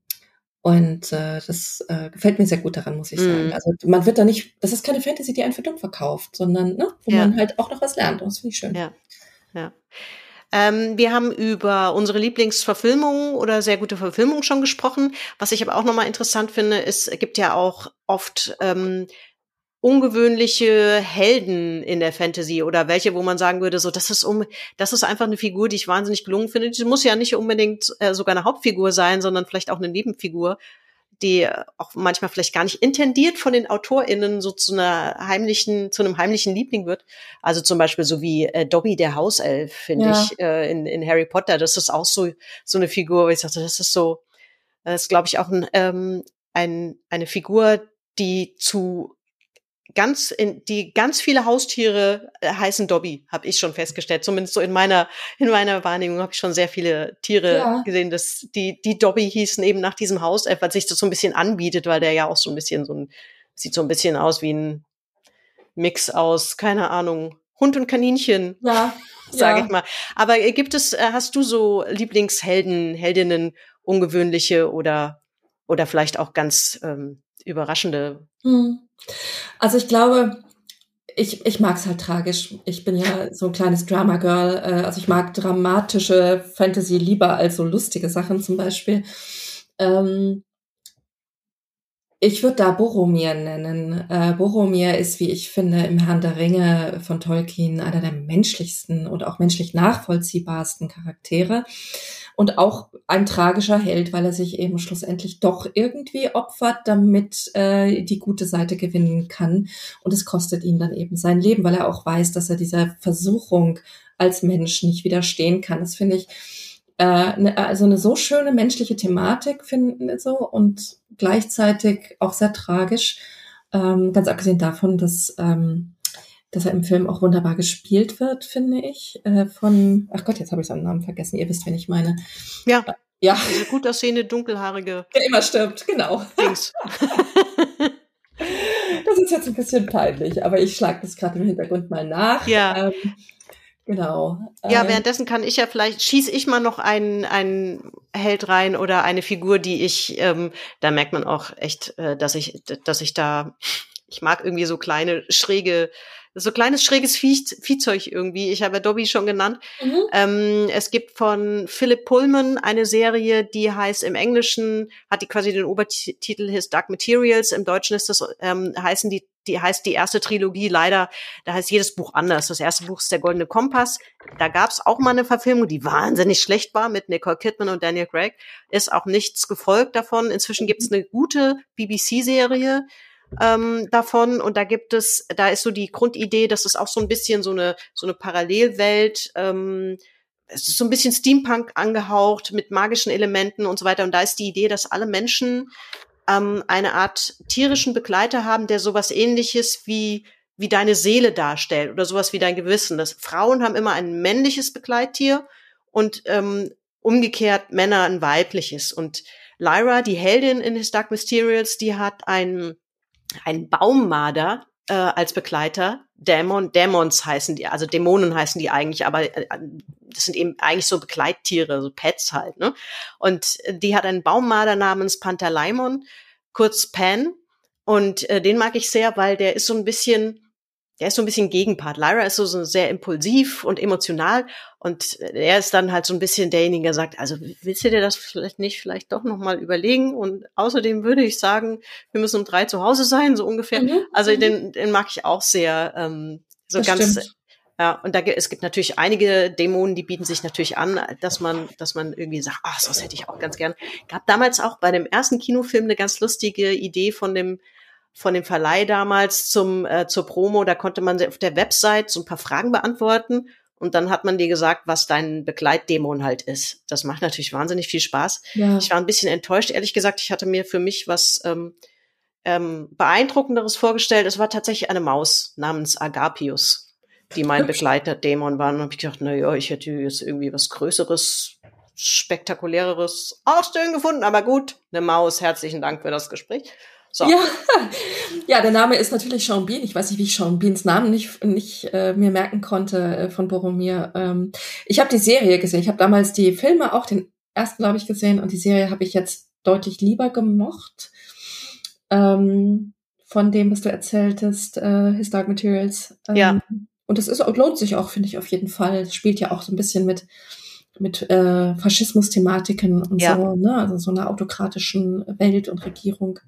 und äh, das äh, gefällt mir sehr gut daran, muss ich sagen. Mm. Also man wird da nicht, das ist keine Fantasy, die einen für dumm verkauft, sondern ne, wo ja. man halt auch noch was lernt. Und das finde ich schön. Ja, ja. Ähm, wir haben über unsere Lieblingsverfilmungen oder sehr gute Verfilmungen schon gesprochen. Was ich aber auch nochmal interessant finde, ist, es gibt ja auch oft ähm, ungewöhnliche Helden in der Fantasy oder welche, wo man sagen würde, so das ist um, das ist einfach eine Figur, die ich wahnsinnig gelungen finde. Die muss ja nicht unbedingt äh, sogar eine Hauptfigur sein, sondern vielleicht auch eine Nebenfigur, die auch manchmal vielleicht gar nicht intendiert von den AutorInnen so zu einer heimlichen, zu einem heimlichen Liebling wird. Also zum Beispiel so wie äh, Dobby der Hauself, finde ja. ich, äh, in, in Harry Potter. Das ist auch so, so eine Figur, wo ich sagte, das ist so, das ist, glaube ich, auch ein, ähm, ein, eine Figur, die zu ganz in die ganz viele Haustiere äh, heißen Dobby, habe ich schon festgestellt. Zumindest so in meiner in meiner Wahrnehmung habe ich schon sehr viele Tiere ja. gesehen, dass die die Dobby hießen eben nach diesem Haus, weil sich das so ein bisschen anbietet, weil der ja auch so ein bisschen so ein sieht so ein bisschen aus wie ein Mix aus keine Ahnung Hund und Kaninchen. Ja. [laughs] Sage ja. ich mal. Aber äh, gibt es, äh, hast du so Lieblingshelden, Heldinnen, ungewöhnliche oder, oder vielleicht auch ganz ähm, überraschende? Hm. Also ich glaube, ich, ich mag es halt tragisch. Ich bin ja so ein kleines Drama-Girl. Äh, also ich mag dramatische Fantasy lieber als so lustige Sachen zum Beispiel. Ähm, ich würde da Boromir nennen. Äh, Boromir ist, wie ich finde, im Herrn der Ringe von Tolkien einer der menschlichsten und auch menschlich nachvollziehbarsten Charaktere. Und auch ein tragischer Held, weil er sich eben schlussendlich doch irgendwie opfert, damit äh, die gute Seite gewinnen kann. Und es kostet ihn dann eben sein Leben, weil er auch weiß, dass er dieser Versuchung als Mensch nicht widerstehen kann. Das finde ich äh, ne, also eine so schöne menschliche Thematik finden so und gleichzeitig auch sehr tragisch. Ähm, ganz abgesehen davon, dass ähm, dass er im Film auch wunderbar gespielt wird, finde ich. Äh, von, ach Gott, jetzt habe ich seinen Namen vergessen. Ihr wisst, wen ich meine. Ja. Äh, ja. Diese gut aussehende, dunkelhaarige. [laughs] Der immer stirbt, genau. Dings. [laughs] das ist jetzt ein bisschen peinlich, aber ich schlage das gerade im Hintergrund mal nach. Ja. Ähm, Genau. Ja, ähm, währenddessen kann ich ja vielleicht, schieße ich mal noch einen, einen Held rein oder eine Figur, die ich, ähm, da merkt man auch echt, äh, dass ich, dass ich da, ich mag irgendwie so kleine, schräge so kleines schräges Vieh, Viehzeug irgendwie. Ich habe ja Dobby schon genannt. Mhm. Ähm, es gibt von Philip Pullman eine Serie, die heißt im Englischen, hat die quasi den Obertitel His Dark Materials. Im Deutschen ist das, ähm, heißen die, die heißt die erste Trilogie leider, da heißt jedes Buch anders. Das erste Buch ist der Goldene Kompass. Da gab es auch mal eine Verfilmung, die wahnsinnig schlecht war mit Nicole Kidman und Daniel Craig. Ist auch nichts gefolgt davon. Inzwischen gibt es eine gute BBC-Serie ähm, davon. Und da gibt es, da ist so die Grundidee, dass es auch so ein bisschen so eine, so eine Parallelwelt, ähm, es ist so ein bisschen Steampunk angehaucht mit magischen Elementen und so weiter. Und da ist die Idee, dass alle Menschen ähm, eine Art tierischen Begleiter haben, der sowas ähnliches wie wie deine Seele darstellt oder sowas wie dein Gewissen. Das Frauen haben immer ein männliches Begleittier und ähm, umgekehrt Männer ein weibliches. Und Lyra, die Heldin in His Dark Mysterials, die hat ein ein Baummarder äh, als Begleiter. Dämon, Dämons heißen die, also Dämonen heißen die eigentlich, aber äh, das sind eben eigentlich so Begleittiere, so Pets halt. Ne? Und die hat einen Baummarder namens Pantaleimon, kurz Pan. Und äh, den mag ich sehr, weil der ist so ein bisschen, der ist so ein bisschen Gegenpart. Lyra ist so, so sehr impulsiv und emotional und er ist dann halt so ein bisschen derjenige, der sagt, also willst du dir das vielleicht nicht vielleicht doch nochmal überlegen? Und außerdem würde ich sagen, wir müssen um drei zu Hause sein, so ungefähr. Mhm. Also mhm. den, den mag ich auch sehr, ähm, so das ganz. Stimmt. Ja, und da, es gibt natürlich einige Dämonen, die bieten sich natürlich an, dass man, dass man irgendwie sagt, ach, das hätte ich auch ganz gern. Gab damals auch bei dem ersten Kinofilm eine ganz lustige Idee von dem von dem Verleih damals zum äh, zur Promo, da konnte man auf der Website so ein paar Fragen beantworten und dann hat man dir gesagt, was dein Begleitdämon halt ist. Das macht natürlich wahnsinnig viel Spaß. Ja. Ich war ein bisschen enttäuscht, ehrlich gesagt. Ich hatte mir für mich was ähm, ähm, beeindruckenderes vorgestellt. Es war tatsächlich eine Maus namens Agapius, die mein [laughs] Begleiterdämon war. Und habe ich gedacht, na ja, ich hätte jetzt irgendwie was Größeres, spektakuläreres ausstellen gefunden. Aber gut, eine Maus. Herzlichen Dank für das Gespräch. So. Ja. [laughs] ja, der Name ist natürlich Sean Bean. Ich weiß nicht, wie ich Sean Beans Namen nicht, nicht äh, mir merken konnte äh, von Boromir. Ähm, ich habe die Serie gesehen. Ich habe damals die Filme auch den ersten, glaube ich, gesehen und die Serie habe ich jetzt deutlich lieber gemocht. Ähm, von dem, was du erzähltest, äh, His Dark Materials. Ähm, ja. Und das ist lohnt sich auch, finde ich, auf jeden Fall. Es spielt ja auch so ein bisschen mit mit äh, Faschismus-Thematiken und ja. so, ne? also so einer autokratischen Welt und Regierung.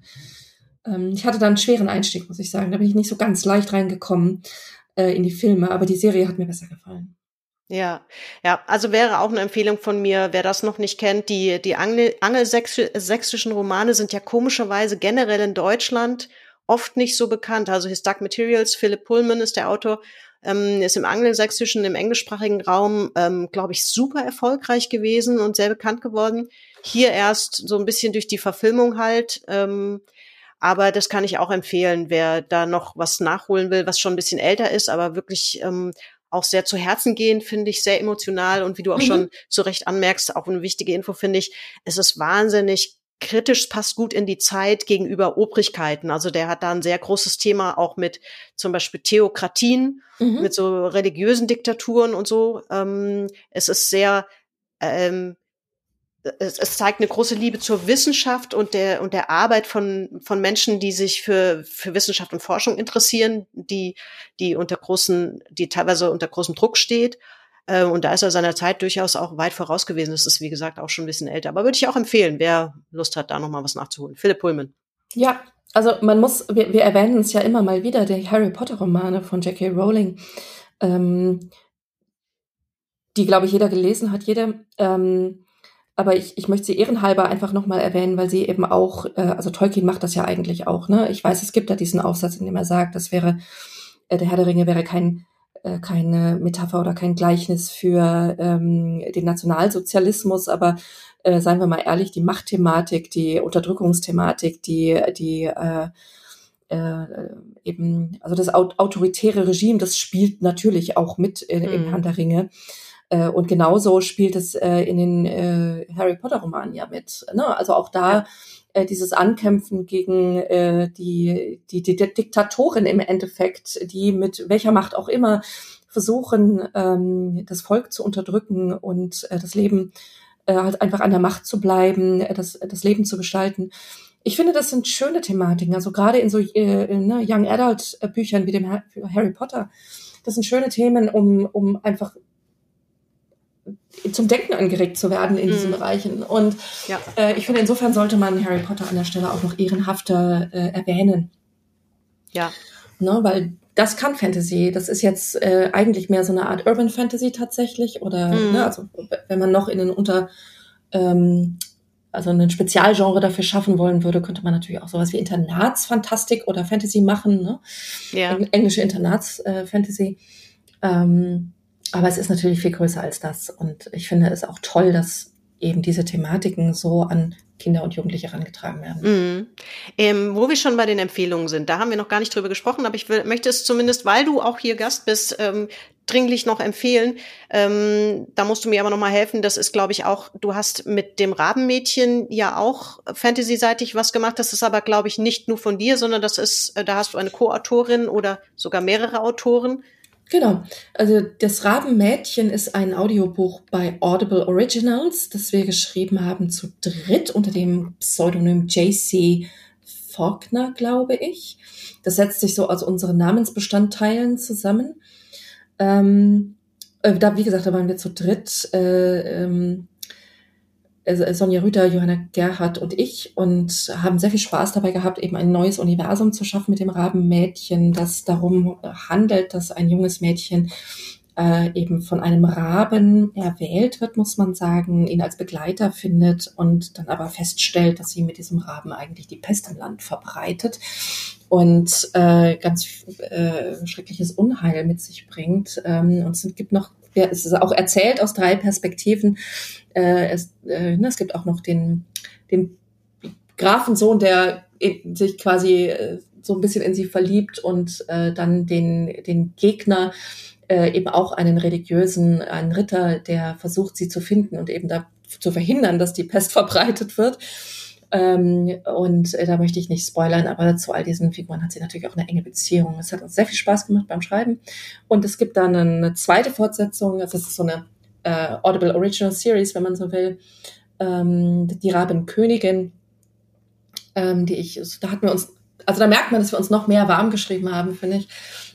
Ähm, ich hatte da einen schweren Einstieg, muss ich sagen. Da bin ich nicht so ganz leicht reingekommen äh, in die Filme, aber die Serie hat mir besser gefallen. Ja, ja, also wäre auch eine Empfehlung von mir, wer das noch nicht kennt, die, die Angel, angelsächsischen Romane sind ja komischerweise generell in Deutschland oft nicht so bekannt. Also His Dark Materials, Philip Pullman ist der Autor, ähm, ist im angelsächsischen, im englischsprachigen Raum, ähm, glaube ich, super erfolgreich gewesen und sehr bekannt geworden. Hier erst so ein bisschen durch die Verfilmung halt. Ähm, Aber das kann ich auch empfehlen, wer da noch was nachholen will, was schon ein bisschen älter ist, aber wirklich ähm, auch sehr zu Herzen gehen, finde ich, sehr emotional. Und wie du auch mhm. schon zu Recht anmerkst, auch eine wichtige Info, finde ich, es ist wahnsinnig kritisch, passt gut in die Zeit gegenüber Obrigkeiten. Also der hat da ein sehr großes Thema auch mit zum Beispiel Theokratien, mhm. mit so religiösen Diktaturen und so. Ähm, es ist sehr, ähm, es, es zeigt eine große Liebe zur Wissenschaft und der und der Arbeit von von Menschen, die sich für für Wissenschaft und Forschung interessieren, die die unter großen, die teilweise unter großem Druck steht. Äh, und da ist er seiner Zeit durchaus auch weit voraus gewesen. Das ist, wie gesagt, auch schon ein bisschen älter. Aber würde ich auch empfehlen, wer Lust hat, da nochmal was nachzuholen. Philipp Pullman. Ja, also man muss, wir, wir erwähnen es ja immer mal wieder, der Harry Potter-Romane von J.K. Rowling, ähm, die, glaube ich, jeder gelesen hat, jede. Ähm, aber ich, ich möchte sie ehrenhalber einfach nochmal erwähnen, weil sie eben auch, äh, also Tolkien macht das ja eigentlich auch, ne? Ich weiß, es gibt da diesen Aufsatz, in dem er sagt, das wäre, äh, der Herr der Ringe wäre kein äh, keine Metapher oder kein Gleichnis für ähm, den Nationalsozialismus, aber äh, seien wir mal ehrlich, die Machtthematik, die Unterdrückungsthematik, die, die äh, äh, eben, also das autoritäre Regime, das spielt natürlich auch mit in, mhm. im Hand der Ringe. Äh, und genauso spielt es äh, in den äh, Harry Potter Romanen ja mit. Ne? Also auch da ja äh, dieses Ankämpfen gegen äh, die, die, die Diktatorin im Endeffekt, die mit welcher Macht auch immer versuchen, ähm, das Volk zu unterdrücken und äh, das Leben äh, halt einfach an der Macht zu bleiben, äh, das, das Leben zu gestalten. Ich finde, das sind schöne Thematiken. Also gerade in so äh, ne, Young Adult Büchern wie dem Harry Potter, das sind schöne Themen, um, um einfach zum Denken angeregt zu werden in diesen mm. Bereichen. Und ja. äh, ich finde, insofern sollte man Harry Potter an der Stelle auch noch ehrenhafter äh, erwähnen. Ja. Ne, weil das kann Fantasy. Das ist jetzt äh, eigentlich mehr so eine Art Urban Fantasy tatsächlich. Oder mm. ne, also wenn man noch in den unter ähm, also ein Spezialgenre dafür schaffen wollen würde, könnte man natürlich auch sowas wie Internatsfantastik oder Fantasy machen, ne? Ja. Englische Internatsfantasy. Äh, ähm, aber es ist natürlich viel größer als das. Und ich finde es auch toll, dass eben diese Thematiken so an Kinder und Jugendliche herangetragen werden. Mhm. Ähm, wo wir schon bei den Empfehlungen sind, da haben wir noch gar nicht drüber gesprochen, aber ich will, möchte es zumindest, weil du auch hier Gast bist, ähm, dringlich noch empfehlen. Ähm, da musst du mir aber noch mal helfen. Das ist, glaube ich, auch, du hast mit dem Rabenmädchen ja auch Fantasy-seitig was gemacht. Das ist aber, glaube ich, nicht nur von dir, sondern das ist, äh, da hast du eine Co-Autorin oder sogar mehrere Autoren. Genau. Also das Rabenmädchen ist ein Audiobuch bei Audible Originals, das wir geschrieben haben zu dritt unter dem Pseudonym JC Faulkner, glaube ich. Das setzt sich so aus unseren Namensbestandteilen zusammen. Ähm, äh, da, wie gesagt, da waren wir zu dritt. Äh, ähm, äh, Sonja Rüther, Johanna Gerhardt und ich und haben sehr viel Spaß dabei gehabt, eben ein neues Universum zu schaffen mit dem Rabenmädchen, das darum handelt, dass ein junges Mädchen äh, eben von einem Raben erwählt wird, muss man sagen, ihn als Begleiter findet und dann aber feststellt, dass sie mit diesem Raben eigentlich die Pest im Land verbreitet und äh, ganz äh, schreckliches Unheil mit sich bringt. Ähm, und es gibt noch es ist auch erzählt aus drei Perspektiven. Äh, es, äh, ne, es gibt auch noch den, den Grafensohn, der sich quasi äh, so ein bisschen in sie verliebt und äh, dann den, den Gegner, äh, eben auch einen religiösen, einen Ritter, der versucht, sie zu finden und eben da zu verhindern, dass die Pest [laughs] verbreitet wird. Ähm, und äh, da möchte ich nicht spoilern, aber zu all diesen Figuren hat sie natürlich auch eine enge Beziehung. Es hat uns sehr viel Spaß gemacht beim Schreiben. Und es gibt dann eine zweite Fortsetzung, also das ist so eine äh, Audible Original Series, wenn man so will. Ähm, die Rabenkönigin, ähm, die ich, da hatten wir uns, also da merkt man, dass wir uns noch mehr warm geschrieben haben, finde ich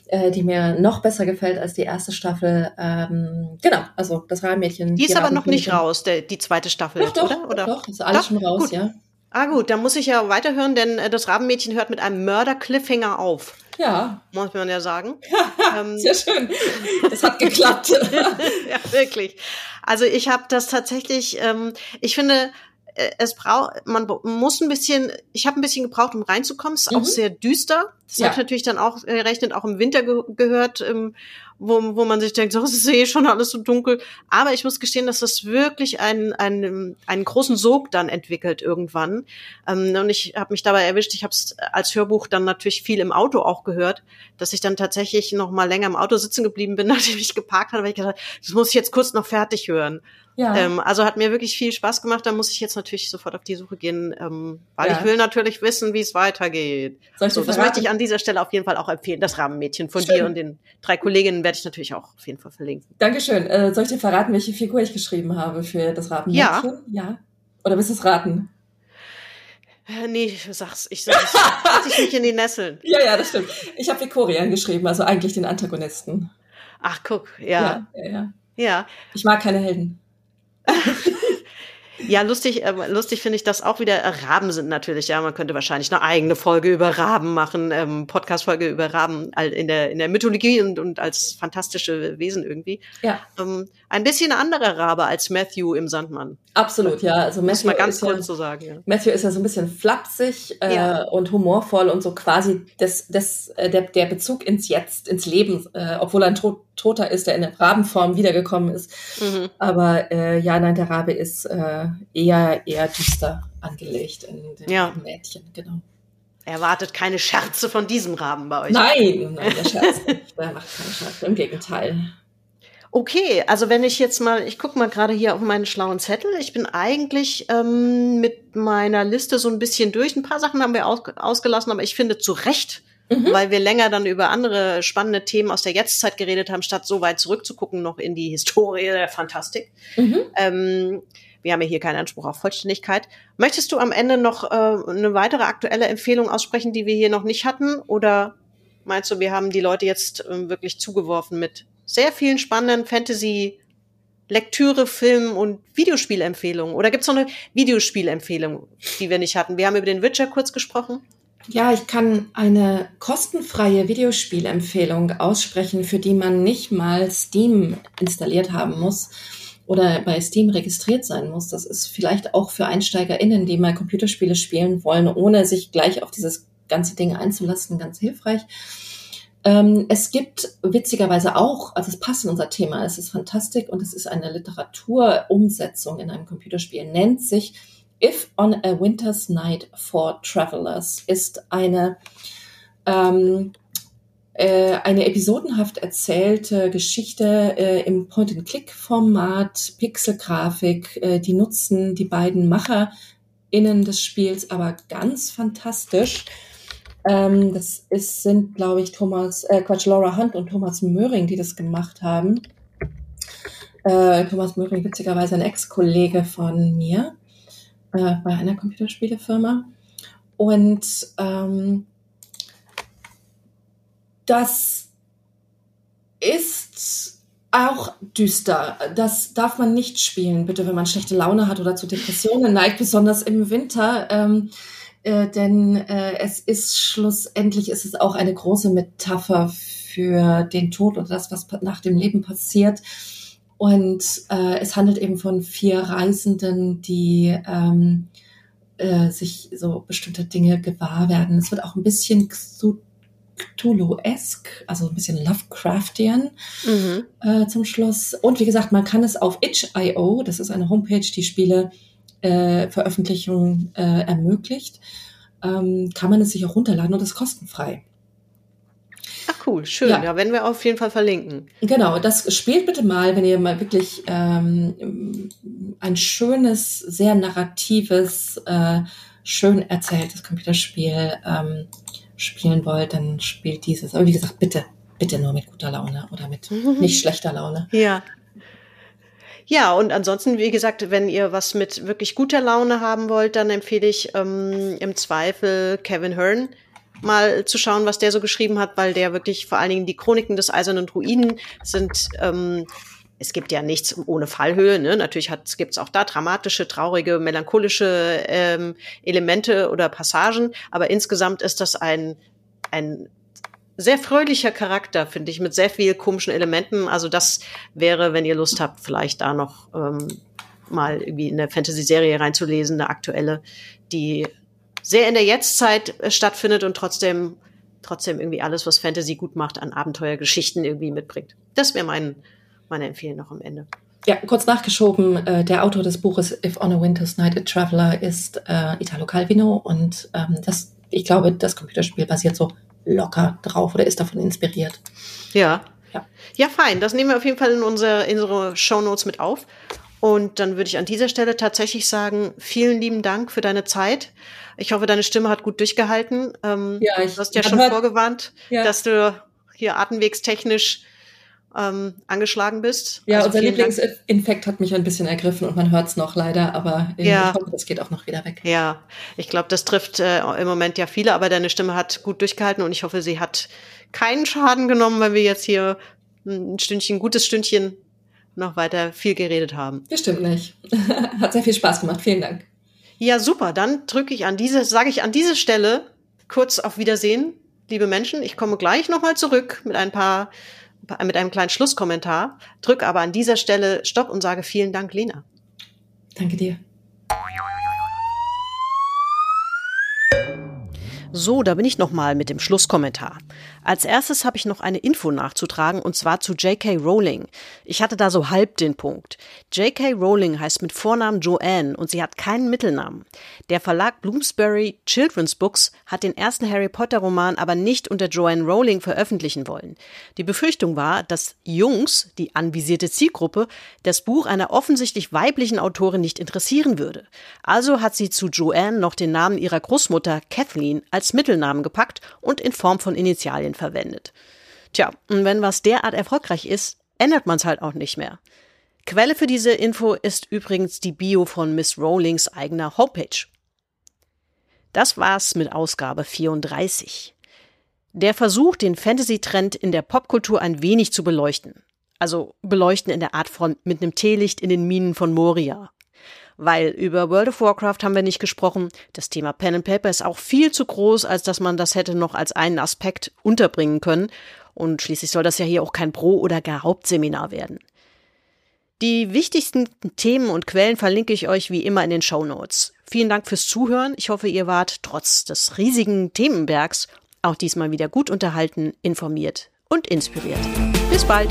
äh, die mir noch besser gefällt als die erste Staffel. Ähm, genau, also das Rabenmädchen. Die ist die aber noch nicht raus, der, die zweite Staffel, doch, doch, oder? oder? Doch, ist alles doch, schon raus, gut. ja. Ah gut, dann muss ich ja weiterhören, denn äh, das Rabenmädchen hört mit einem Mörder-Cliffhanger auf. Ja. Muss man ja sagen. [laughs] ähm, Sehr schön. Das hat geklappt. [laughs] ja, wirklich. Also ich habe das tatsächlich, ähm, ich finde, äh, es braucht, man muss ein bisschen, ich habe ein bisschen gebraucht, um reinzukommen. Es ist mhm. auch sehr düster. Das ja. habe ich natürlich dann auch gerechnet, auch im Winter ge gehört. Ähm, wo, wo man sich denkt, so, es ist eh schon alles so dunkel. Aber ich muss gestehen, dass das wirklich einen, einen, einen großen Sog dann entwickelt irgendwann. Ähm, und ich habe mich dabei erwischt, ich habe es als Hörbuch dann natürlich viel im Auto auch gehört, dass ich dann tatsächlich noch mal länger im Auto sitzen geblieben bin, [laughs] nachdem ich geparkt habe, weil ich gedacht, das muss ich jetzt kurz noch fertig hören. Ja. Ähm, also hat mir wirklich viel Spaß gemacht. Da muss ich jetzt natürlich sofort auf die Suche gehen, ähm, weil ja. ich will natürlich wissen, wie es weitergeht. So, das möchte ich an dieser Stelle auf jeden Fall auch empfehlen. Das Rahmenmädchen von Schön. dir und den drei Kolleginnen werde ich natürlich auch auf jeden Fall verlinken. Dankeschön. Äh, soll ich dir verraten, welche Figur ich geschrieben habe für das Rahmenmädchen? Ja. ja. Oder willst du es raten? Äh, nee, sag's, ich sag's. [laughs] Ich mich in die Nesseln. Ja, ja, das stimmt. Ich habe Vikorian geschrieben, also eigentlich den Antagonisten. Ach, guck, ja. Ja, ja, ja. ja. Ich mag keine Helden. [laughs] Ja, lustig, äh, lustig finde ich das auch wieder. Raben sind natürlich, ja, man könnte wahrscheinlich eine eigene Folge über Raben machen, ähm, Podcast-Folge über Raben in der, in der Mythologie und, und als fantastische Wesen irgendwie. Ja. Ähm, ein bisschen anderer Rabe als Matthew im Sandmann. Absolut, ja. Also Matthew mal ganz kurz ja, so sagen. Ja. Matthew ist ja so ein bisschen flapsig äh, ja. und humorvoll und so quasi das, das, äh, der, der Bezug ins Jetzt, ins Leben, äh, obwohl er ein Tod, Toter ist, der in der Rabenform wiedergekommen ist. Mhm. Aber äh, ja, nein, der Rabe ist äh, eher eher düster angelegt in dem ja. Mädchen, genau. Erwartet keine Scherze von diesem Raben bei euch. Nein, nein, [laughs] der Scherz nicht. Der macht keine Scherze. Im Gegenteil. Okay, also wenn ich jetzt mal, ich gucke mal gerade hier auf meinen schlauen Zettel. Ich bin eigentlich ähm, mit meiner Liste so ein bisschen durch. Ein paar Sachen haben wir aus, ausgelassen, aber ich finde zu Recht, mhm. weil wir länger dann über andere spannende Themen aus der Jetztzeit geredet haben, statt so weit zurückzugucken noch in die Historie der Fantastik. Mhm. Ähm, wir haben ja hier keinen Anspruch auf Vollständigkeit. Möchtest du am Ende noch äh, eine weitere aktuelle Empfehlung aussprechen, die wir hier noch nicht hatten? Oder meinst du, wir haben die Leute jetzt äh, wirklich zugeworfen mit sehr vielen spannenden Fantasy Lektüre, Film und Videospielempfehlungen. Oder gibt es noch eine Videospielempfehlung, die wir nicht hatten? Wir haben über den Witcher kurz gesprochen. Ja, ich kann eine kostenfreie Videospielempfehlung aussprechen, für die man nicht mal Steam installiert haben muss oder bei Steam registriert sein muss. Das ist vielleicht auch für EinsteigerInnen, die mal Computerspiele spielen wollen, ohne sich gleich auf dieses ganze Ding einzulassen, ganz hilfreich. Ähm, es gibt witzigerweise auch, also es passt in unser Thema, es ist Fantastik und es ist eine Literaturumsetzung in einem Computerspiel, nennt sich If on a Winter's Night for Travelers, ist eine, ähm, äh, eine episodenhaft erzählte Geschichte äh, im Point-and-Click-Format, Pixelgrafik, äh, die nutzen die beiden MacherInnen des Spiels aber ganz fantastisch ähm, das ist, sind, glaube ich, Thomas, äh, Quatsch, Laura Hunt und Thomas Möhring, die das gemacht haben. Äh, Thomas Möhring, witzigerweise ein Ex-Kollege von mir äh, bei einer Computerspielefirma. Und ähm, das ist auch düster. Das darf man nicht spielen, bitte, wenn man schlechte Laune hat oder zu Depressionen neigt, besonders im Winter. Ähm, äh, denn äh, es ist schlussendlich ist es auch eine große Metapher für den Tod oder das, was nach dem Leben passiert. Und äh, es handelt eben von vier Reisenden, die ähm, äh, sich so bestimmte Dinge gewahr werden. Es wird auch ein bisschen Cthulhu-esque, also ein bisschen Lovecraftian mhm. äh, zum Schluss. Und wie gesagt, man kann es auf itch.io, das ist eine Homepage, die Spiele äh, Veröffentlichung äh, ermöglicht, ähm, kann man es sich auch runterladen und ist kostenfrei. Cool, schön. Ja. ja, werden wir auf jeden Fall verlinken. Genau, das spielt bitte mal, wenn ihr mal wirklich ähm, ein schönes, sehr narratives, äh, schön erzähltes Computerspiel ähm, spielen wollt, dann spielt dieses. Aber wie gesagt, bitte, bitte nur mit guter Laune oder mit [laughs] nicht schlechter Laune. Ja. Ja, und ansonsten, wie gesagt, wenn ihr was mit wirklich guter Laune haben wollt, dann empfehle ich ähm, im Zweifel Kevin Hearn mal zu schauen, was der so geschrieben hat, weil der wirklich vor allen Dingen die Chroniken des Eisernen Druiden sind. Ähm, es gibt ja nichts ohne Fallhöhe. Ne? Natürlich gibt es auch da dramatische, traurige, melancholische ähm, Elemente oder Passagen, aber insgesamt ist das ein ein sehr fröhlicher Charakter, finde ich, mit sehr viel komischen Elementen. Also das wäre, wenn ihr Lust habt, vielleicht da noch ähm, mal irgendwie in der Fantasy-Serie reinzulesen, eine aktuelle, die sehr in der Jetztzeit äh, stattfindet und trotzdem trotzdem irgendwie alles, was Fantasy gut macht, an Abenteuergeschichten irgendwie mitbringt. Das wäre mein, meine Empfehlung noch am Ende. Ja, kurz nachgeschoben, äh, der Autor des Buches If on a Winter's Night a Traveler ist äh, Italo Calvino und ähm, das, ich glaube, das Computerspiel basiert so locker drauf oder ist davon inspiriert. Ja. Ja, ja fein. Das nehmen wir auf jeden Fall in unsere, in unsere Show Notes mit auf. Und dann würde ich an dieser Stelle tatsächlich sagen, vielen lieben Dank für deine Zeit. Ich hoffe, deine Stimme hat gut durchgehalten. Ähm, ja, ich, du hast ja schon hört, vorgewarnt, ja. dass du hier atemwegstechnisch ähm, angeschlagen bist. Ja, also unser Lieblingsinfekt hat mich ein bisschen ergriffen und man hört es noch leider, aber ja. ich hoffe, das geht auch noch wieder weg. Ja, ich glaube, das trifft äh, im Moment ja viele, aber deine Stimme hat gut durchgehalten und ich hoffe, sie hat keinen Schaden genommen, weil wir jetzt hier ein Stündchen, ein gutes Stündchen noch weiter viel geredet haben. Bestimmt nicht. [laughs] hat sehr viel Spaß gemacht. Vielen Dank. Ja, super. Dann drücke ich an diese, sage ich an diese Stelle kurz auf Wiedersehen, liebe Menschen. Ich komme gleich nochmal zurück mit ein paar mit einem kleinen Schlusskommentar, drücke aber an dieser Stelle Stopp und sage vielen Dank, Lena. Danke dir. So, da bin ich nochmal mit dem Schlusskommentar. Als erstes habe ich noch eine Info nachzutragen und zwar zu J.K. Rowling. Ich hatte da so halb den Punkt. J.K. Rowling heißt mit Vornamen Joanne und sie hat keinen Mittelnamen. Der Verlag Bloomsbury Children's Books hat den ersten Harry Potter Roman aber nicht unter Joanne Rowling veröffentlichen wollen. Die Befürchtung war, dass Jungs, die anvisierte Zielgruppe, das Buch einer offensichtlich weiblichen Autorin nicht interessieren würde. Also hat sie zu Joanne noch den Namen ihrer Großmutter Kathleen als Mittelnamen gepackt und in Form von Initialien verwendet. Tja, und wenn was derart erfolgreich ist, ändert man es halt auch nicht mehr. Quelle für diese Info ist übrigens die Bio von Miss Rowlings eigener Homepage. Das war's mit Ausgabe 34. Der Versuch, den Fantasy-Trend in der Popkultur ein wenig zu beleuchten. Also beleuchten in der Art von mit einem Teelicht in den Minen von Moria weil über World of Warcraft haben wir nicht gesprochen. Das Thema Pen and Paper ist auch viel zu groß, als dass man das hätte noch als einen Aspekt unterbringen können. Und schließlich soll das ja hier auch kein Pro- oder gar Hauptseminar werden. Die wichtigsten Themen und Quellen verlinke ich euch wie immer in den Show Notes. Vielen Dank fürs Zuhören. Ich hoffe, ihr wart trotz des riesigen Themenbergs auch diesmal wieder gut unterhalten, informiert und inspiriert. Bis bald!